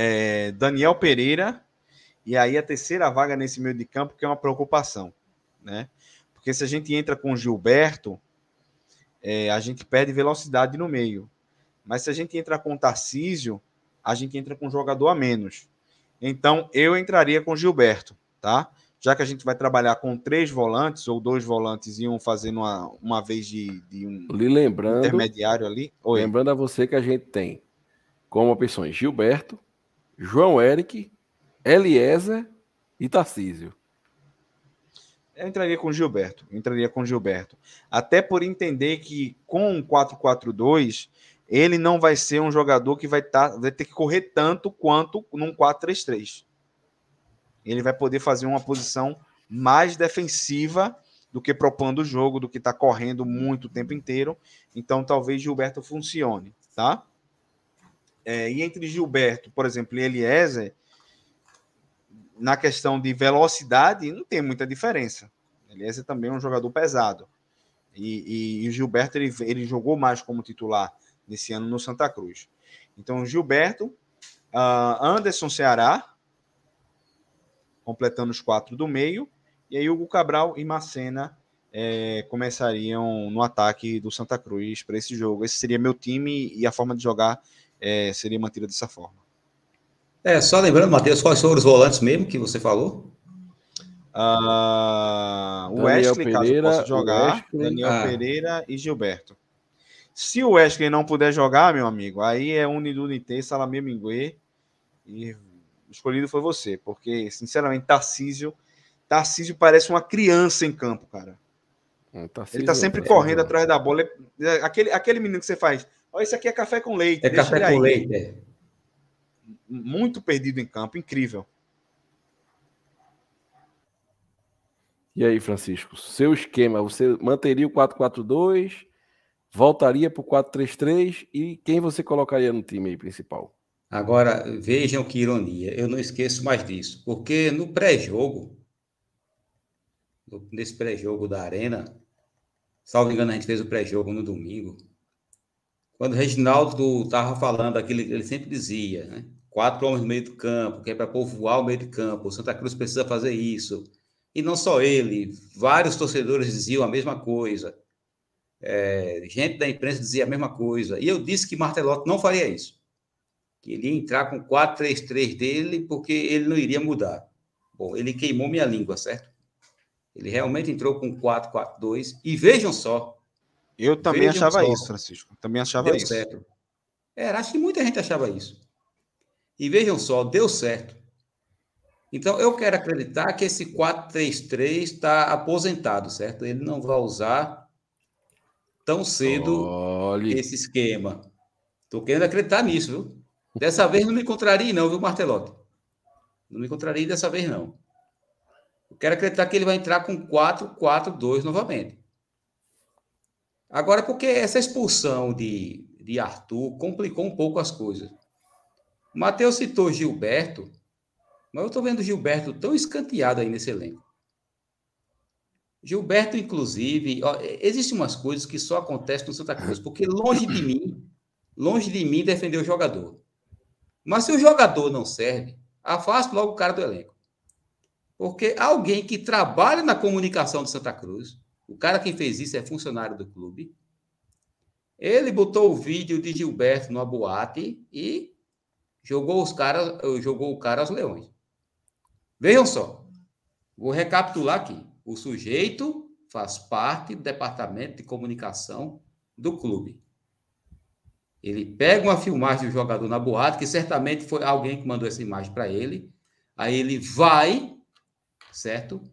é, Daniel Pereira, e aí a terceira vaga nesse meio de campo, que é uma preocupação, né? Porque se a gente entra com Gilberto, é, a gente perde velocidade no meio. Mas se a gente entrar com Tarcísio, a gente entra com um jogador a menos. Então, eu entraria com Gilberto, tá? Já que a gente vai trabalhar com três volantes, ou dois volantes e um fazendo uma, uma vez de, de um lembrando, intermediário ali. Oi. Lembrando a você que a gente tem como opções Gilberto, João Eric, Eliezer e Tarcísio. Eu entraria com Gilberto. entraria com Gilberto. Até por entender que com um 4-4-2, ele não vai ser um jogador que vai, tá, vai ter que correr tanto quanto num 4-3-3. Ele vai poder fazer uma posição mais defensiva do que propondo o jogo, do que está correndo muito o tempo inteiro. Então, talvez Gilberto funcione, tá? É, e entre Gilberto, por exemplo, e Eliezer, na questão de velocidade, não tem muita diferença. Eliezer também é um jogador pesado. E, o Gilberto ele, ele jogou mais como titular nesse ano no Santa Cruz. Então, Gilberto, uh, Anderson Ceará, completando os quatro do meio, e aí Hugo Cabral e Macena é, começariam no ataque do Santa Cruz para esse jogo. Esse seria meu time e a forma de jogar é, seria mantida dessa forma. É, só lembrando, Matheus, quais foram os volantes mesmo que você falou? Uh, o Wesley, Pereira, caso possa jogar, Daniel ah. Pereira e Gilberto. Se o Wesley não puder jogar, meu amigo, aí é Unidunité, Salamé Minguê, e escolhido foi você, porque, sinceramente, Tarcísio, Tarcísio parece uma criança em campo, cara. É, ele tá sempre correndo atrás da bola. É, aquele, aquele menino que você faz, olha, isso aqui é café com leite. É café com aí. leite, é muito perdido em campo, incrível. E aí, Francisco, seu esquema, você manteria o 4-4-2, voltaria para o 4-3-3 e quem você colocaria no time principal? Agora, vejam que ironia, eu não esqueço mais disso, porque no pré-jogo, nesse pré-jogo da Arena, salvo engano, a gente fez o pré-jogo no domingo, quando o Reginaldo estava falando aquilo, ele sempre dizia, né? quatro homens no meio do campo, que é para povoar o meio de campo. O Santa Cruz precisa fazer isso. E não só ele, vários torcedores diziam a mesma coisa. É, gente da imprensa dizia a mesma coisa. E eu disse que Martelotti não faria isso. Que ele ia entrar com 4-3-3 dele, porque ele não iria mudar. Bom, ele queimou minha língua, certo? Ele realmente entrou com 4-4-2. E vejam só. Eu também achava só, isso, Francisco. Também achava deu isso. Certo. É, acho que muita gente achava isso. E vejam só, deu certo. Então, eu quero acreditar que esse 4-3-3 está aposentado, certo? Ele não vai usar tão cedo Olhe. esse esquema. Estou querendo acreditar nisso, viu? Dessa vez não me encontraria, não, viu, Martelotti? Não me encontraria dessa vez, não. Eu quero acreditar que ele vai entrar com 4-4-2 novamente. Agora, porque essa expulsão de, de Arthur complicou um pouco as coisas. Matheus citou Gilberto, mas eu estou vendo Gilberto tão escanteado aí nesse elenco. Gilberto, inclusive, ó, existem umas coisas que só acontecem no Santa Cruz, porque longe de mim, longe de mim defender o jogador. Mas se o jogador não serve, afaste logo o cara do elenco. Porque alguém que trabalha na comunicação do Santa Cruz, o cara que fez isso é funcionário do clube, ele botou o vídeo de Gilberto numa boate e jogou os caras, jogou o cara aos leões. Vejam só. Vou recapitular aqui. O sujeito faz parte do departamento de comunicação do clube. Ele pega uma filmagem do jogador na boate, que certamente foi alguém que mandou essa imagem para ele, Aí ele vai, certo?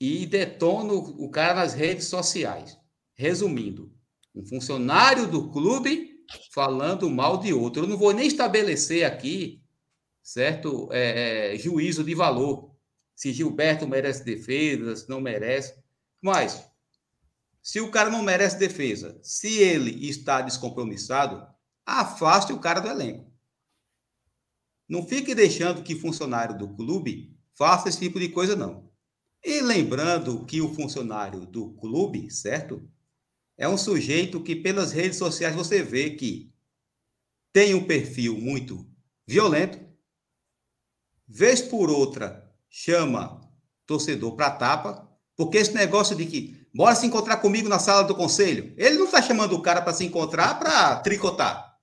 E detona o cara nas redes sociais. Resumindo, um funcionário do clube falando mal de outro. Eu não vou nem estabelecer aqui, certo? É, é, juízo de valor. Se Gilberto merece defesa, se não merece. Mas, se o cara não merece defesa, se ele está descompromissado, afaste o cara do elenco. Não fique deixando que funcionário do clube faça esse tipo de coisa, não. E lembrando que o funcionário do clube, certo? É um sujeito que pelas redes sociais você vê que tem um perfil muito violento, vez por outra chama torcedor para tapa, porque esse negócio de que bora se encontrar comigo na sala do conselho, ele não está chamando o cara para se encontrar para tricotar.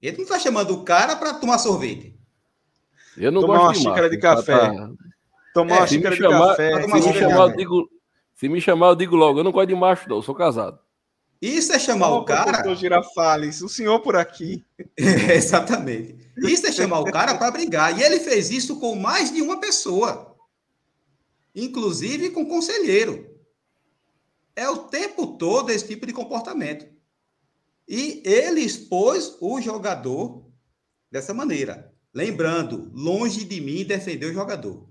Ele não está chamando o cara para tomar sorvete. Eu não Tomar gosto uma de xícara de café. tá- Tomar É, uma Se me, xícara de chamar, café. se, tomar me chamar, eu digo, se me chamar, eu digo logo. Eu não gosto de macho, não. Eu sou casado. Isso é chamar o cara. Girafales, o senhor por aqui. Exatamente. Isso é chamar o cara para brigar. E ele fez isso com mais de uma pessoa, inclusive com conselheiro. É o tempo todo esse tipo de comportamento. E ele expôs o jogador dessa maneira. Lembrando, longe de mim defender o jogador.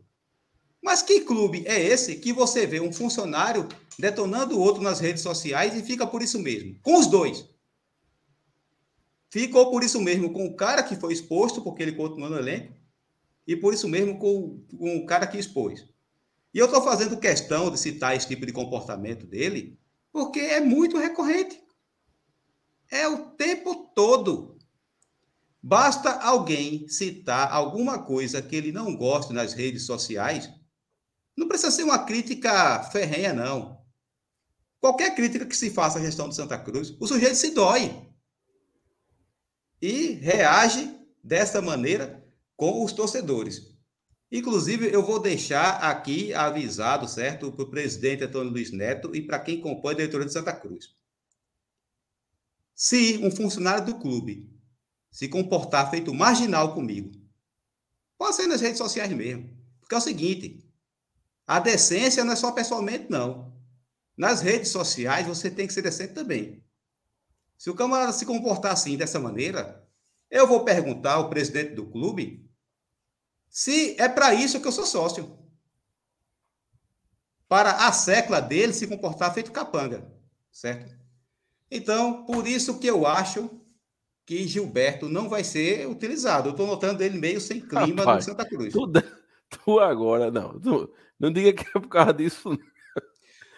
Mas que clube é esse que você vê um funcionário detonando o outro nas redes sociais e fica por isso mesmo? Com os dois. Ficou por isso mesmo com o cara que foi exposto, porque ele continuou no elenco, e por isso mesmo com, com o cara que expôs. E eu estou fazendo questão de citar esse tipo de comportamento dele, porque é muito recorrente. É o tempo todo. Basta alguém citar alguma coisa que ele não gosta nas redes sociais. Não precisa ser uma crítica ferrenha, não. Qualquer crítica que se faça à gestão de Santa Cruz, o sujeito se dói e reage dessa maneira com os torcedores. Inclusive, eu vou deixar aqui avisado, certo, para o presidente Antônio Luiz Neto e para quem compõe a diretoria de Santa Cruz. Se um funcionário do clube se comportar feito marginal comigo, pode ser nas redes sociais mesmo. Porque é o seguinte: a decência não é só pessoalmente, não. Nas redes sociais você tem que ser decente também. Se o camarada se comportar assim, dessa maneira, eu vou perguntar ao presidente do clube se é para isso que eu sou sócio. Para a secla dele se comportar feito capanga, certo? Então, por isso que eu acho que Gilberto não vai ser utilizado. Eu estou notando ele meio sem clima Rapaz, no Santa Cruz. Tu, tu agora, não. Tu, não diga que é por causa disso. não.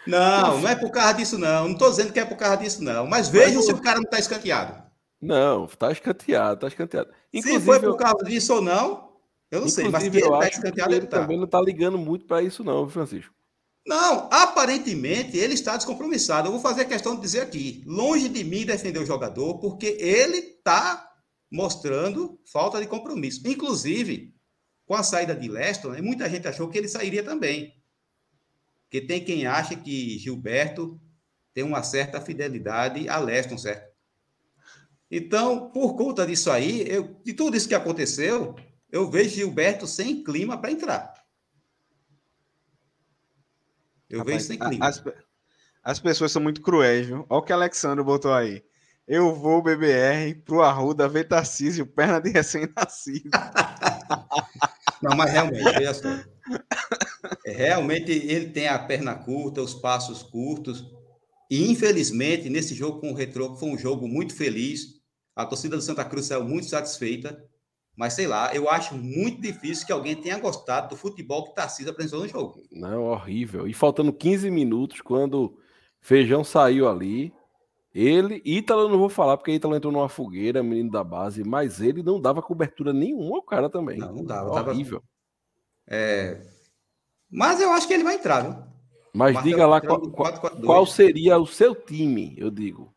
Não, não é por causa disso, não. Não estou dizendo que é por causa disso, não. Mas vejam se o cara não está escanteado. Não, tá escanteado, tá escanteado. se foi por causa disso ou não, eu não sei. Mas que inclusive, ele está que escanteado, ele ele está. também não tá ligando muito para isso, não, Francisco. Não, aparentemente ele está descompromissado. Eu vou fazer questão de dizer aqui, longe de mim defender o jogador, porque ele está mostrando falta de compromisso. Inclusive, com a saída de Leston, né, muita gente achou que ele sairia também. Porque tem quem acha que Gilberto tem uma certa fidelidade a Leston, certo? Então, por conta disso aí, eu, de tudo isso que aconteceu, eu vejo Gilberto sem clima para entrar. Eu vejo Rapaz, sem a- clima. As, as pessoas são muito cruéis, viu? Olha o que Alexandre botou aí. Eu vou, BBR, pro Arruda ver Tarcísio, perna de recém-nascido. Não, mas realmente, veja só. É, Realmente ele tem a perna curta, os passos curtos. E infelizmente, nesse jogo com o Retro, foi um jogo muito feliz, a torcida do Santa Cruz saiu muito satisfeita. Mas sei lá, eu acho muito difícil que alguém tenha gostado do futebol que Tarcísio apresentou no jogo. Não, horrível. E faltando 15 minutos, quando Feijão saiu ali, ele, Ítalo eu não vou falar, porque Ítalo entrou numa fogueira, menino da base, mas ele não dava cobertura nenhuma ao cara também. Não, não dava. Horrível. Mas eu acho que ele vai entrar, viu? Mas diga lá qual, no qual, 4-4-2. qual seria o seu time, eu digo.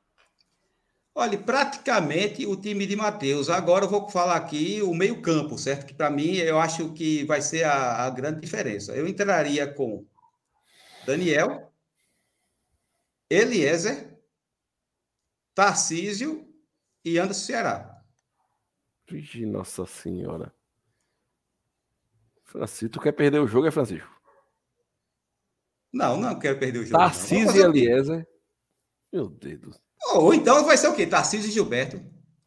Olha, praticamente o time de Matheus. Agora eu vou falar aqui o meio-campo, certo? Que para mim eu acho que vai ser a, a grande diferença. Eu entraria com Daniel, Eliezer, Tarcísio e Anderson Ceará. Vixe, Nossa Senhora. Francisco, tu quer perder o jogo, é Francisco? Não, não quero perder o jogo. Tarcísio e Eliezer. Meu Deus. Ou então vai ser o quê? Tarcísio e Gilberto.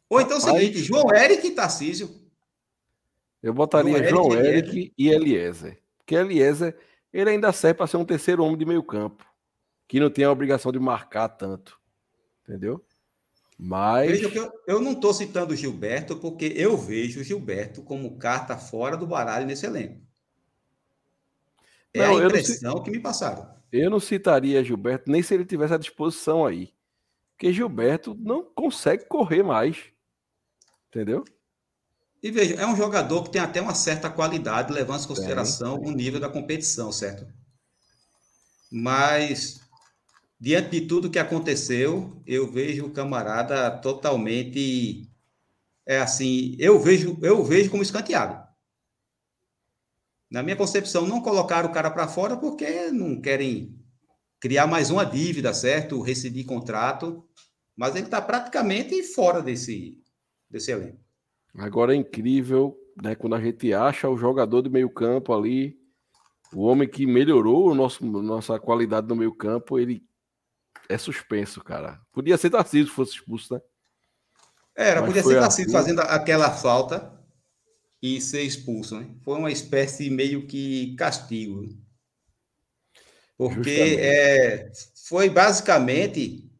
Ou então é o seguinte, João Eric e Tarcísio. Eu botaria João, João Eric, Eric e Eliezer. Porque Eliezer, ele ainda serve para ser um terceiro homem de meio campo. Que não tem a obrigação de marcar tanto. Entendeu? Mas. Veja que eu, eu não estou citando o Gilberto, porque eu vejo o Gilberto como carta fora do baralho nesse elenco. É não, a impressão que me passaram. Eu não citaria Gilberto nem se ele tivesse à disposição aí. Porque Gilberto não consegue correr mais. Entendeu? E veja, é um jogador que tem até uma certa qualidade, levando em consideração o nível da competição, certo? Mas, diante de tudo que aconteceu, eu vejo o camarada totalmente. É assim, eu vejo, eu vejo como escanteado. Na minha concepção, não colocaram o cara para fora porque não querem criar mais uma dívida, certo? Rescindir contrato. Mas ele está praticamente fora desse, desse elenco. Agora é incrível, né? Quando a gente acha o jogador de meio campo ali, o homem que melhorou o nosso, nossa qualidade no meio campo, ele é suspenso, cara. Podia ser Tarcísio se fosse expulso, né? Era, Mas podia ser Tarcísio fazendo aquela falta e ser expulso, né? Foi uma espécie meio que castigo. Porque é, foi basicamente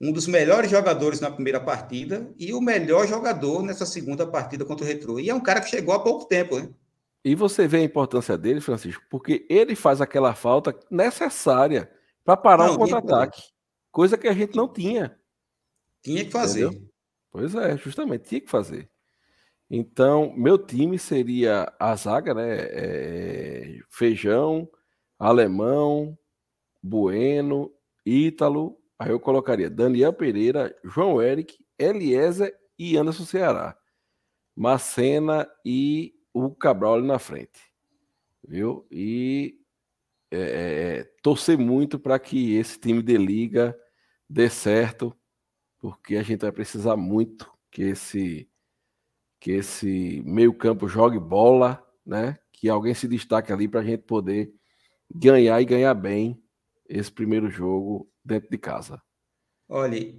um dos melhores jogadores na primeira partida e o melhor jogador nessa segunda partida contra o Retro. E é um cara que chegou há pouco tempo, né? E você vê a importância dele, Francisco, porque ele faz aquela falta necessária para parar não, um contra-ataque, coisa que a gente não tinha. Tinha que fazer. Entendeu? Pois é, justamente, tinha que fazer. Então, meu time seria a zaga, né? É... Feijão, Alemão, Bueno, Ítalo, Aí eu colocaria Daniel Pereira, João Eric, Eliezer e Anderson Ceará. Macena e o Cabral ali na frente. Viu? E é, é, é torcer muito para que esse time de liga dê certo, porque a gente vai precisar muito que esse que esse meio-campo jogue bola, né? Que alguém se destaque ali para a gente poder ganhar e ganhar bem esse primeiro jogo dentro de casa? Olha,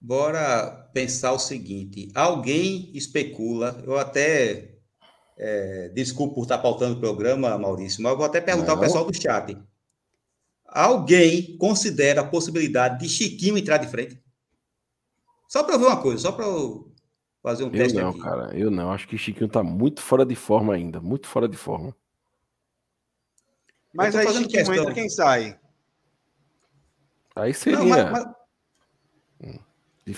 bora pensar o seguinte: alguém especula, eu até é, desculpo por estar pautando o programa, Maurício, mas eu vou até perguntar Não. ao pessoal do chat. Alguém considera a possibilidade de Chiquinho entrar de frente? Só para ver uma coisa, só para fazer um eu teste não, aqui. cara, eu não. Acho que Chiquinho está muito fora de forma ainda, muito fora de forma. Mas aí Chiquinho questão. entra quem sai? Aí seria. Não, mas, mas... Hum,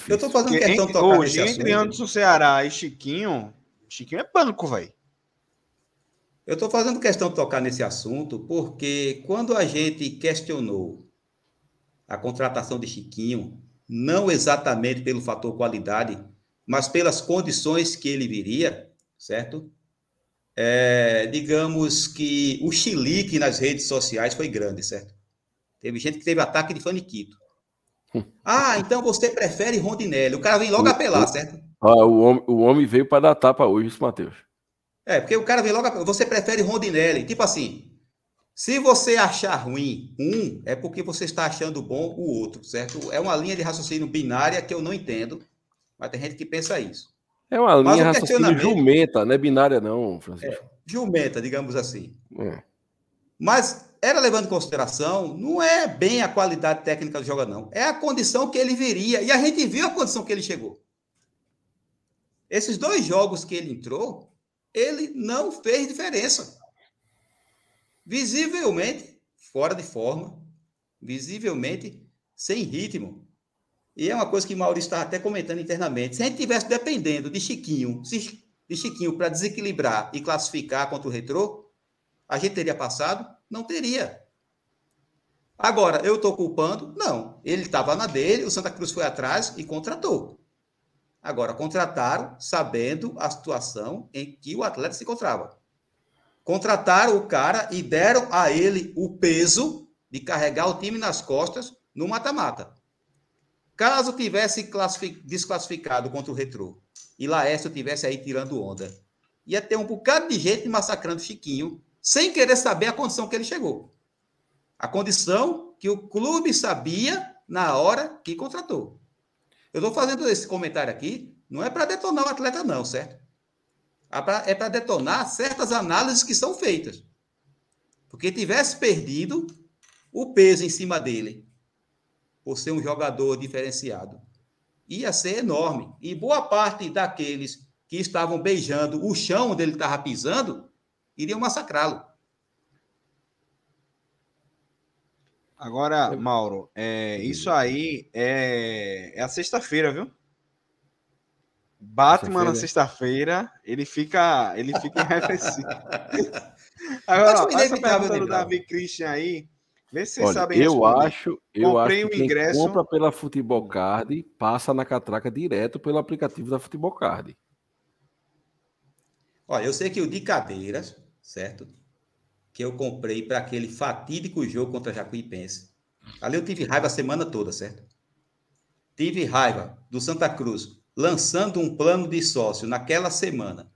eu estou fazendo Porque questão de tocar hoje, entre Anderson Ceará e Chiquinho, Chiquinho é banco, velho. Eu estou fazendo questão de tocar nesse assunto porque quando a gente questionou a contratação de Chiquinho, não exatamente pelo fator qualidade, mas pelas condições que ele viria, certo? É, digamos que o chilique nas redes sociais foi grande, certo? Teve gente que teve ataque de faniquito. Ah, então você prefere Rondinelli. O cara vem logo apelar, certo? Ah, o homem, o homem veio para dar tapa hoje, isso, Matheus. É, porque o cara vem logo. Você prefere Rondinelli. Tipo assim, se você achar ruim um, é porque você está achando bom o outro, certo? É uma linha de raciocínio binária que eu não entendo, mas tem gente que pensa isso. É uma linha de raciocínio jumenta, não é binária não, Francisco. É, jumenta, digamos assim. É. Mas era levando em consideração, não é bem a qualidade técnica do jogador, não. É a condição que ele viria. E a gente viu a condição que ele chegou. Esses dois jogos que ele entrou, ele não fez diferença. Visivelmente fora de forma, visivelmente sem ritmo. E é uma coisa que o Maurício estava até comentando internamente. Se a gente tivesse dependendo de Chiquinho, de Chiquinho para desequilibrar e classificar contra o Retrô, a gente teria passado? Não teria. Agora, eu estou culpando? Não. Ele estava na dele, o Santa Cruz foi atrás e contratou. Agora, contrataram sabendo a situação em que o atleta se encontrava. Contrataram o cara e deram a ele o peso de carregar o time nas costas no mata-mata. Caso tivesse desclassificado contra o Retrô e Laércio tivesse aí tirando onda, ia ter um bocado de gente massacrando Chiquinho, sem querer saber a condição que ele chegou. A condição que o clube sabia na hora que contratou. Eu estou fazendo esse comentário aqui, não é para detonar o atleta, não, certo? É para detonar certas análises que são feitas. Porque tivesse perdido o peso em cima dele, por ser um jogador diferenciado, ia ser enorme. E boa parte daqueles que estavam beijando o chão onde ele estava pisando iriam massacrá-lo. Agora, Mauro, é, isso aí é, é a sexta-feira, viu? Batman na sexta-feira, ele fica, ele fica enraivecido. Agora, ó, essa pergunta do Davi Christian aí, vê se vocês Olha, sabem eu responder. acho, eu Comprei acho o que quem ingresso- compra pela Futebol Card passa na catraca direto pelo aplicativo da Futebol Card. Olha, eu sei que o de cadeiras, certo? Que eu comprei para aquele fatídico jogo contra Jacuipense. Ali eu tive raiva a semana toda, certo? Tive raiva do Santa Cruz lançando um plano de sócio naquela semana.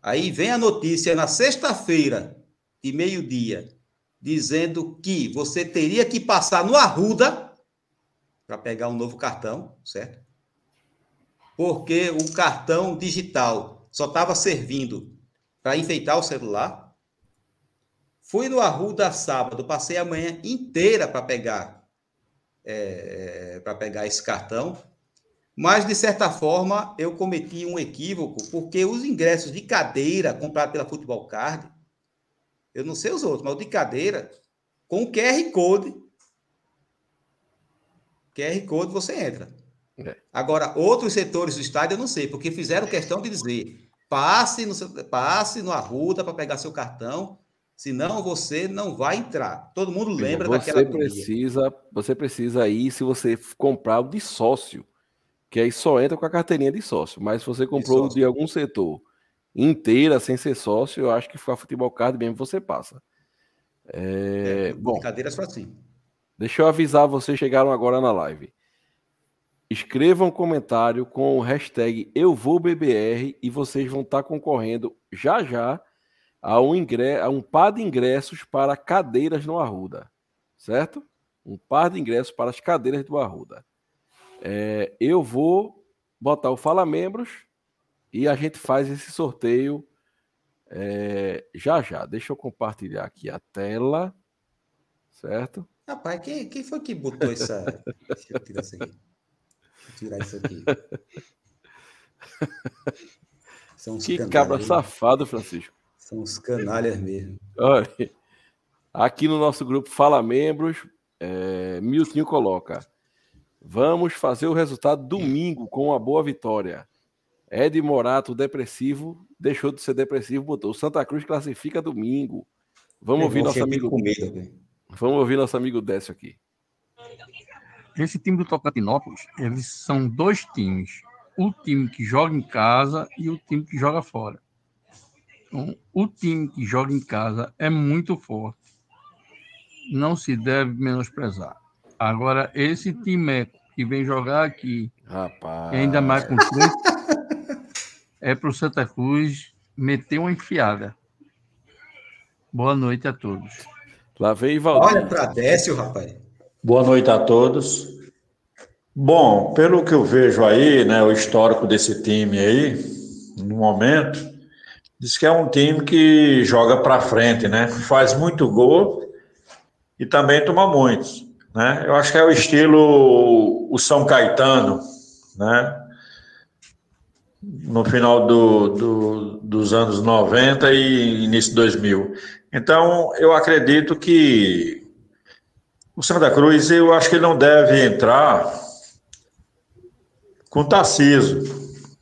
Aí vem a notícia na sexta-feira, de meio-dia, dizendo que você teria que passar no Arruda para pegar um novo cartão, certo? Porque o cartão digital só estava servindo para enfeitar o celular. Fui no Arruda sábado, passei a manhã inteira para pegar para pegar esse cartão, mas de certa forma eu cometi um equívoco porque os ingressos de cadeira comprados pela Futebol Card, eu não sei os outros, mas o de cadeira com QR Code, QR Code você entra. É. Agora, outros setores do estádio eu não sei, porque fizeram questão de dizer: passe no, passe no Arruda para pegar seu cartão, senão você não vai entrar. Todo mundo lembra daquela você agonia. precisa, você precisa ir se você comprar o de sócio, que aí só entra com a carteirinha de sócio. Mas se você comprou sócio. de algum setor inteira sem ser sócio, eu acho que a Futebol Card mesmo você passa. É, É, bom, Brincadeiras só assim. Deixa eu avisar vocês chegaram agora na live. Escrevam um comentário com o hashtag EuVouBBR e vocês vão estar concorrendo já já a um, ingre... a um par de ingressos para cadeiras no Arruda. Certo? Um par de ingressos para as cadeiras do Arruda. É, eu vou botar o Fala Membros e a gente faz esse sorteio é, já já. Deixa eu compartilhar aqui a tela. Certo? Rapaz, quem, quem foi que botou essa. Deixa eu tirar isso aqui. Deixa eu tirar isso aqui. Que cabra safado, Francisco. São uns canalhas mesmo. Olha, aqui no nosso grupo Fala Membros, é, Miltinho coloca: Vamos fazer o resultado domingo com uma boa vitória. Ed Morato, depressivo, deixou de ser depressivo, botou Santa Cruz classifica domingo. Vamos ouvir nosso amigo. Medo. Vamos ouvir nosso amigo Décio aqui. Esse time do Tocantinópolis, eles são dois times. O time que joga em casa e o time que joga fora. Então, o time que joga em casa é muito forte. Não se deve menosprezar. Agora, esse time que vem jogar aqui, Rapaz. ainda mais com três, é para o Santa Cruz meter uma enfiada. Boa noite a todos. Lá vem Valdir. Olha para Décio, rapaz. Boa noite a todos. Bom, pelo que eu vejo aí, né, o histórico desse time aí, no momento, diz que é um time que joga para frente, né? Faz muito gol e também toma muitos, né? Eu acho que é o estilo o São Caetano, né? No final do, do- dos anos 90 e início de 2000. Então, eu acredito que o Santa Cruz, eu acho que ele não deve entrar com Tarciso,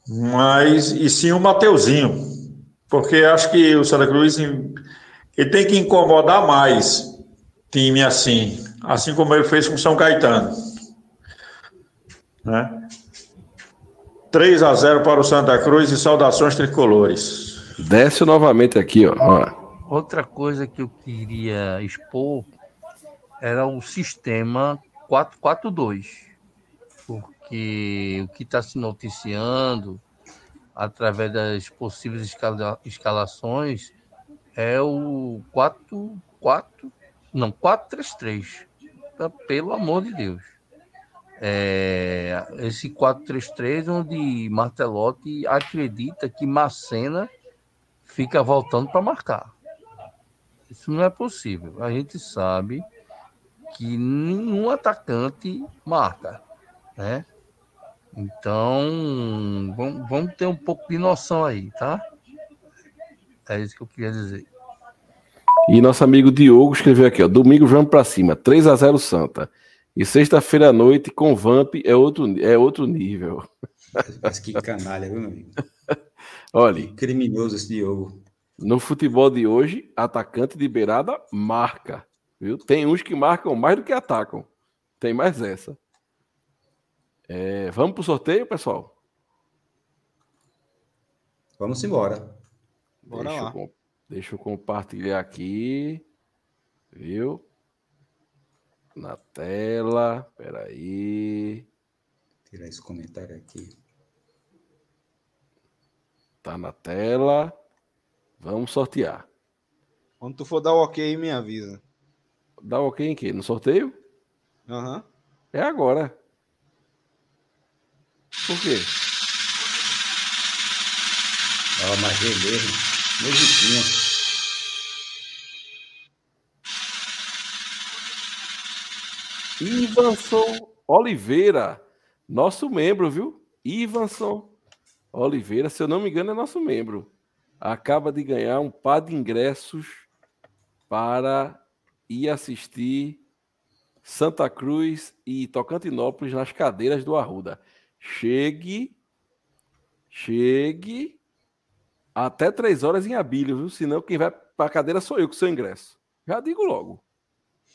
mas e sim o Mateuzinho, porque acho que o Santa Cruz ele tem que incomodar mais time assim, assim como ele fez com o São Caetano. Né? 3 a 0 para o Santa Cruz e saudações tricolores. Décio novamente aqui, ó. ó. Outra coisa que eu queria expor era o sistema 442, porque o que está se noticiando, através das possíveis escala, escalações, é o 4, 4 não, 4-3-3. Pelo amor de Deus. É, esse 4-3-3, onde Martelotti acredita que Macena fica voltando para marcar. Isso não é possível. A gente sabe que nenhum atacante marca, né? Então, vamos, vamos ter um pouco de noção aí, tá? É isso que eu queria dizer. E nosso amigo Diogo escreveu aqui, ó, domingo vamos para cima, 3 a 0 Santa. E sexta-feira à noite com Vamp é outro, é outro nível. Mas que canalha, viu, meu amigo? Olha, que criminoso esse Diogo. No futebol de hoje, atacante de beirada marca. Viu? Tem uns que marcam mais do que atacam. Tem mais essa. É, vamos para o sorteio, pessoal? Vamos embora. Bora deixa, lá. Eu, deixa eu compartilhar aqui. Viu? Na tela. Peraí. Tirar esse comentário aqui. Tá na tela. Vamos sortear. Quando tu for dar o ok, me avisa. Dá o ok em quê? No sorteio? Aham. Uhum. É agora. Por quê? Ó, mas beleza. Musiquinha. Ivanson Oliveira, nosso membro, viu? Ivanson Oliveira, se eu não me engano, é nosso membro acaba de ganhar um par de ingressos para ir assistir Santa Cruz e Tocantinópolis nas cadeiras do Arruda. Chegue, chegue até três horas em Abílio, viu? Senão quem vai para a cadeira sou eu com seu ingresso. Já digo logo.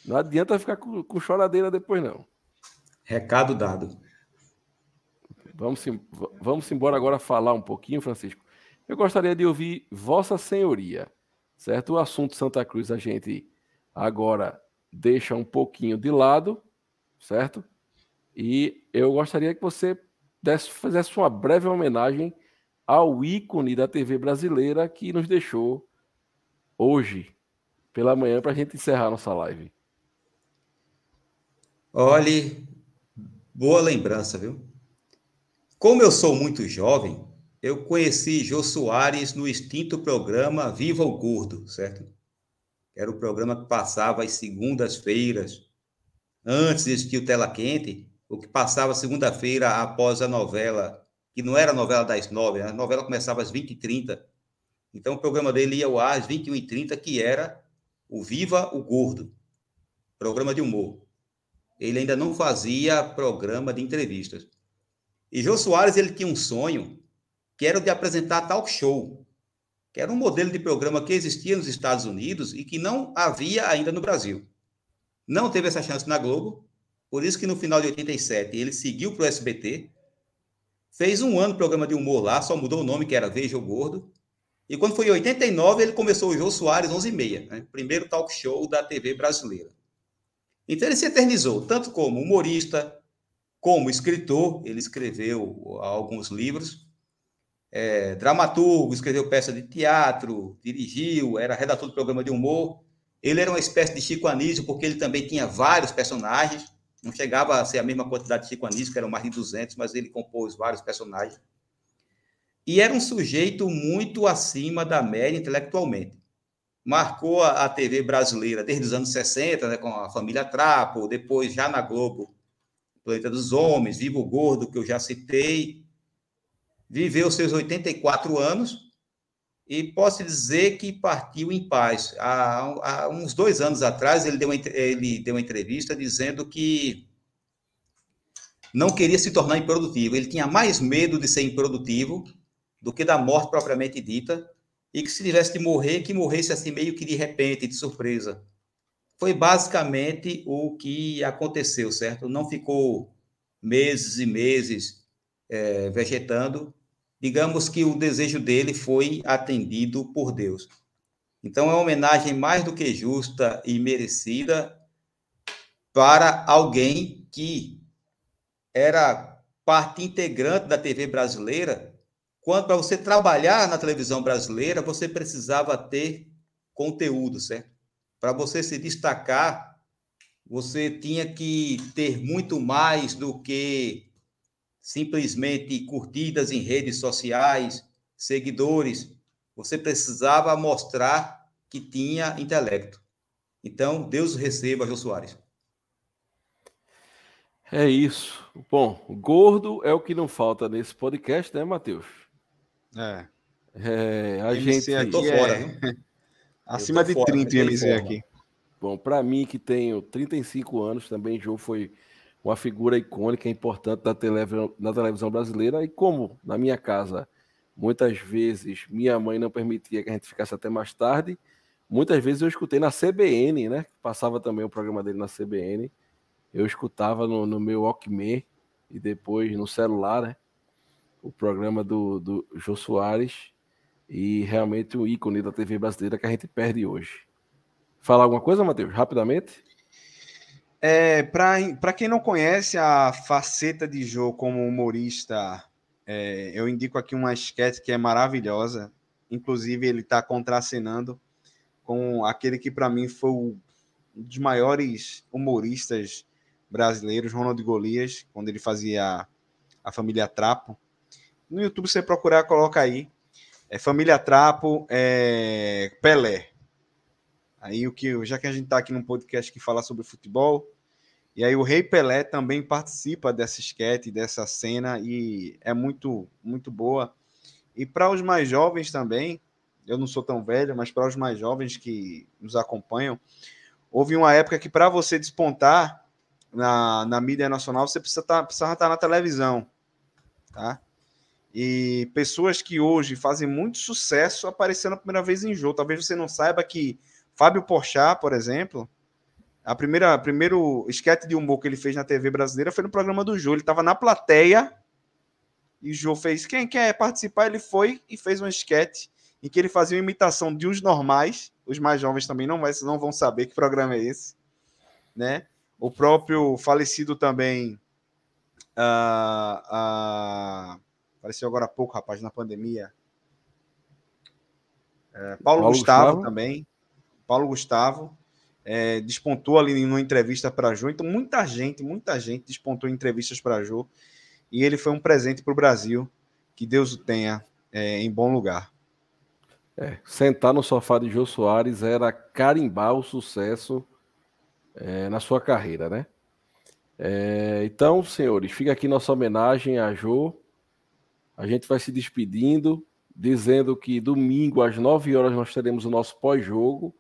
Não adianta ficar com, com choradeira depois, não. Recado dado. Vamos, vamos embora agora falar um pouquinho, Francisco, eu gostaria de ouvir Vossa Senhoria, certo? O assunto Santa Cruz a gente agora deixa um pouquinho de lado, certo? E eu gostaria que você desse, fizesse uma breve homenagem ao ícone da TV brasileira que nos deixou hoje, pela manhã, para a gente encerrar nossa live. Olhe, boa lembrança, viu? Como eu sou muito jovem, eu conheci Jô Soares no extinto programa Viva o Gordo, certo? Era o programa que passava às segundas-feiras, antes de existir o Tela Quente, o que passava segunda-feira após a novela, que não era a novela das nove, a novela começava às 20h30. Então o programa dele ia ao ar às 21h30, que era o Viva o Gordo, programa de humor. Ele ainda não fazia programa de entrevistas. E Jô Soares, ele tinha um sonho que era o de apresentar talk show, que era um modelo de programa que existia nos Estados Unidos e que não havia ainda no Brasil. Não teve essa chance na Globo, por isso que no final de 87 ele seguiu para o SBT, fez um ano programa de humor lá, só mudou o nome, que era Veja o Gordo, e quando foi em 89 ele começou o Jô Soares 11 e meia, né? primeiro talk show da TV brasileira. Então ele se eternizou, tanto como humorista, como escritor, ele escreveu alguns livros, é, dramaturgo, escreveu peça de teatro, dirigiu, era redator do programa de humor. Ele era uma espécie de Chico Anísio, porque ele também tinha vários personagens. Não chegava a ser a mesma quantidade de Chico Anísio, que eram mais de 200, mas ele compôs vários personagens. E era um sujeito muito acima da média intelectualmente. Marcou a, TV brasileira desde os anos 60, né, com a família Trapo, depois já na Globo, Planeta dos Homens, Vivo Gordo, que eu já citei, viveu seus 84 anos e posso dizer que partiu em paz. Há, há uns dois anos atrás, ele deu, uma, ele deu uma entrevista dizendo que não queria se tornar improdutivo. Ele tinha mais medo de ser improdutivo do que da morte propriamente dita, e que se tivesse de morrer, que morresse assim meio que de repente, de surpresa. Foi basicamente o que aconteceu, certo? Não ficou meses e meses é, vegetando, digamos que o desejo dele foi atendido por Deus. Então, é uma homenagem mais do que justa e merecida para alguém que era parte integrante da TV brasileira quando para você trabalhar na televisão brasileira, você precisava ter conteúdo, certo? Para você se destacar, você tinha que ter muito mais do que simplesmente curtidas em redes sociais, seguidores. Você precisava mostrar que tinha intelecto. Então, Deus receba, Jô Soares. É isso. Bom, gordo é o que não falta nesse podcast, né, Matheus? É. É, a MC gente. aqui Tô é- fora, viu? Acima Eu tô de fora, 30 não tem MC aqui. Bom, para mim que tenho 35 anos, também Joe foi uma figura icônica, importante da televisão, televisão brasileira. E como na minha casa, muitas vezes minha mãe não permitia que a gente ficasse até mais tarde, muitas vezes eu escutei na CBN, né? Passava também o programa dele na CBN. Eu escutava no, no meu Walkman e depois no celular, né? O programa do, do Jô Soares. E realmente o ícone da TV brasileira que a gente perde hoje. Falar alguma coisa, Matheus? Rapidamente? É, para quem não conhece a faceta de Jô como humorista, é, eu indico aqui uma sketch que é maravilhosa. Inclusive, ele está contracenando com aquele que, para mim, foi um dos maiores humoristas brasileiros, Ronald Golias, quando ele fazia a família Trapo. No YouTube, você procurar, coloca aí. É Família Trapo, é, Pelé. Aí o que, já que a gente está aqui num podcast que fala sobre futebol, e aí o Rei Pelé também participa dessa esquete, dessa cena e é muito muito boa. E para os mais jovens também, eu não sou tão velho, mas para os mais jovens que nos acompanham, houve uma época que para você despontar na, na mídia nacional, você precisa tá, precisava estar na televisão, tá? E pessoas que hoje fazem muito sucesso apareceram a primeira vez em jogo. Talvez você não saiba que Fábio Porchat, por exemplo, a primeira primeiro esquete de humor que ele fez na TV brasileira foi no programa do Jô. Ele estava na plateia e o Jô fez: Quem quer participar? Ele foi e fez um esquete em que ele fazia uma imitação de uns normais. Os mais jovens também não, vai, não vão saber que programa é esse. Né? O próprio falecido também. ah, faleceu agora há pouco, rapaz, na pandemia. É, Paulo, Paulo Gustavo, Gustavo. também. Paulo Gustavo é, despontou ali numa entrevista para Jô. Então, muita gente, muita gente despontou em entrevistas para Jô. E ele foi um presente para o Brasil. Que Deus o tenha é, em bom lugar. É, sentar no sofá de Jô Soares era carimbar o sucesso é, na sua carreira, né? É, então, senhores, fica aqui nossa homenagem a Jô. A gente vai se despedindo, dizendo que domingo às 9 horas nós teremos o nosso pós-jogo.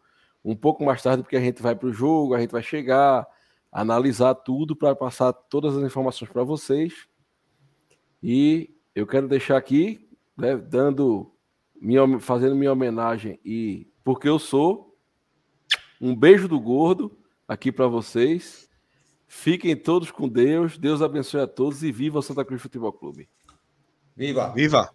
Um pouco mais tarde, porque a gente vai para o jogo, a gente vai chegar, analisar tudo para passar todas as informações para vocês. E eu quero deixar aqui, né, dando minha, fazendo minha homenagem e porque eu sou um beijo do gordo aqui para vocês. Fiquem todos com Deus. Deus abençoe a todos e viva o Santa Cruz Futebol Clube. Viva! Viva!